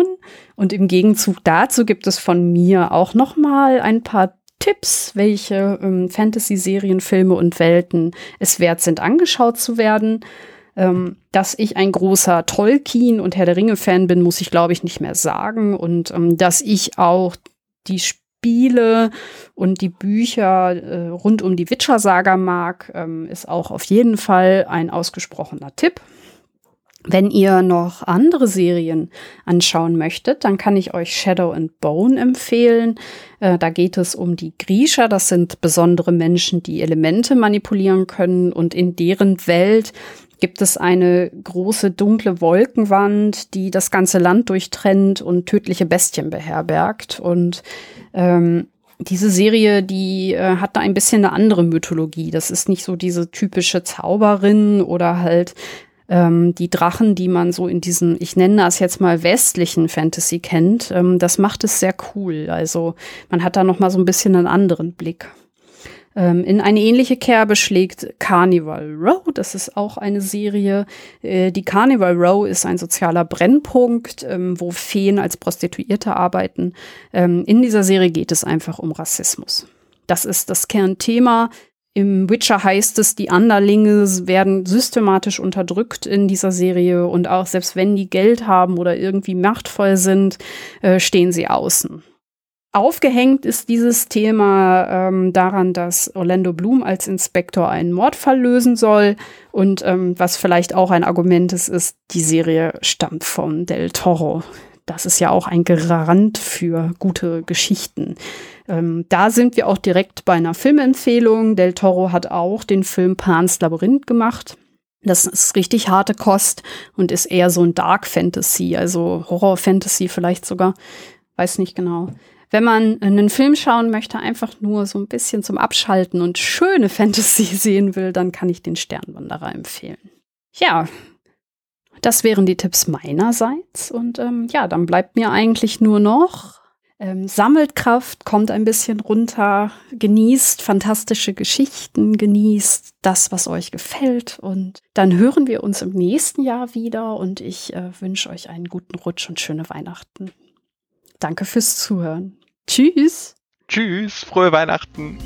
Und im Gegenzug dazu gibt es von mir auch noch mal ein paar Tipps, welche ähm, Fantasy-Serien, Filme und Welten es wert sind, angeschaut zu werden. Ähm, dass ich ein großer Tolkien und Herr der Ringe-Fan bin, muss ich, glaube ich, nicht mehr sagen. Und ähm, dass ich auch die Spiele und die Bücher äh, rund um die Witcher-Saga mag, ähm, ist auch auf jeden Fall ein ausgesprochener Tipp. Wenn ihr noch andere Serien anschauen möchtet, dann kann ich euch Shadow and Bone empfehlen. Äh, da geht es um die Griecher. Das sind besondere Menschen, die Elemente manipulieren können. Und in deren Welt gibt es eine große dunkle Wolkenwand, die das ganze Land durchtrennt und tödliche Bestien beherbergt. Und ähm, diese Serie, die äh, hat da ein bisschen eine andere Mythologie. Das ist nicht so diese typische Zauberin oder halt ähm, die Drachen, die man so in diesem, ich nenne das jetzt mal westlichen Fantasy kennt, ähm, das macht es sehr cool. Also man hat da noch mal so ein bisschen einen anderen Blick. Ähm, in eine ähnliche Kerbe schlägt Carnival Row. Das ist auch eine Serie. Äh, die Carnival Row ist ein sozialer Brennpunkt, ähm, wo Feen als Prostituierte arbeiten. Ähm, in dieser Serie geht es einfach um Rassismus. Das ist das Kernthema. Im Witcher heißt es, die Anderlinge werden systematisch unterdrückt in dieser Serie und auch selbst wenn die Geld haben oder irgendwie machtvoll sind, äh, stehen sie außen. Aufgehängt ist dieses Thema ähm, daran, dass Orlando Bloom als Inspektor einen Mordfall lösen soll. Und ähm, was vielleicht auch ein Argument ist, ist, die Serie stammt von Del Toro. Das ist ja auch ein Garant für gute Geschichten. Ähm, da sind wir auch direkt bei einer Filmempfehlung. Del Toro hat auch den Film Pans Labyrinth gemacht. Das ist richtig harte Kost und ist eher so ein Dark Fantasy, also Horror Fantasy vielleicht sogar. Weiß nicht genau. Wenn man einen Film schauen möchte, einfach nur so ein bisschen zum Abschalten und schöne Fantasy sehen will, dann kann ich den Sternwanderer empfehlen. Ja, das wären die Tipps meinerseits. Und ähm, ja, dann bleibt mir eigentlich nur noch, ähm, sammelt Kraft, kommt ein bisschen runter, genießt fantastische Geschichten, genießt das, was euch gefällt. Und dann hören wir uns im nächsten Jahr wieder und ich äh, wünsche euch einen guten Rutsch und schöne Weihnachten. Danke fürs Zuhören. Tschüss. Tschüss, frohe Weihnachten.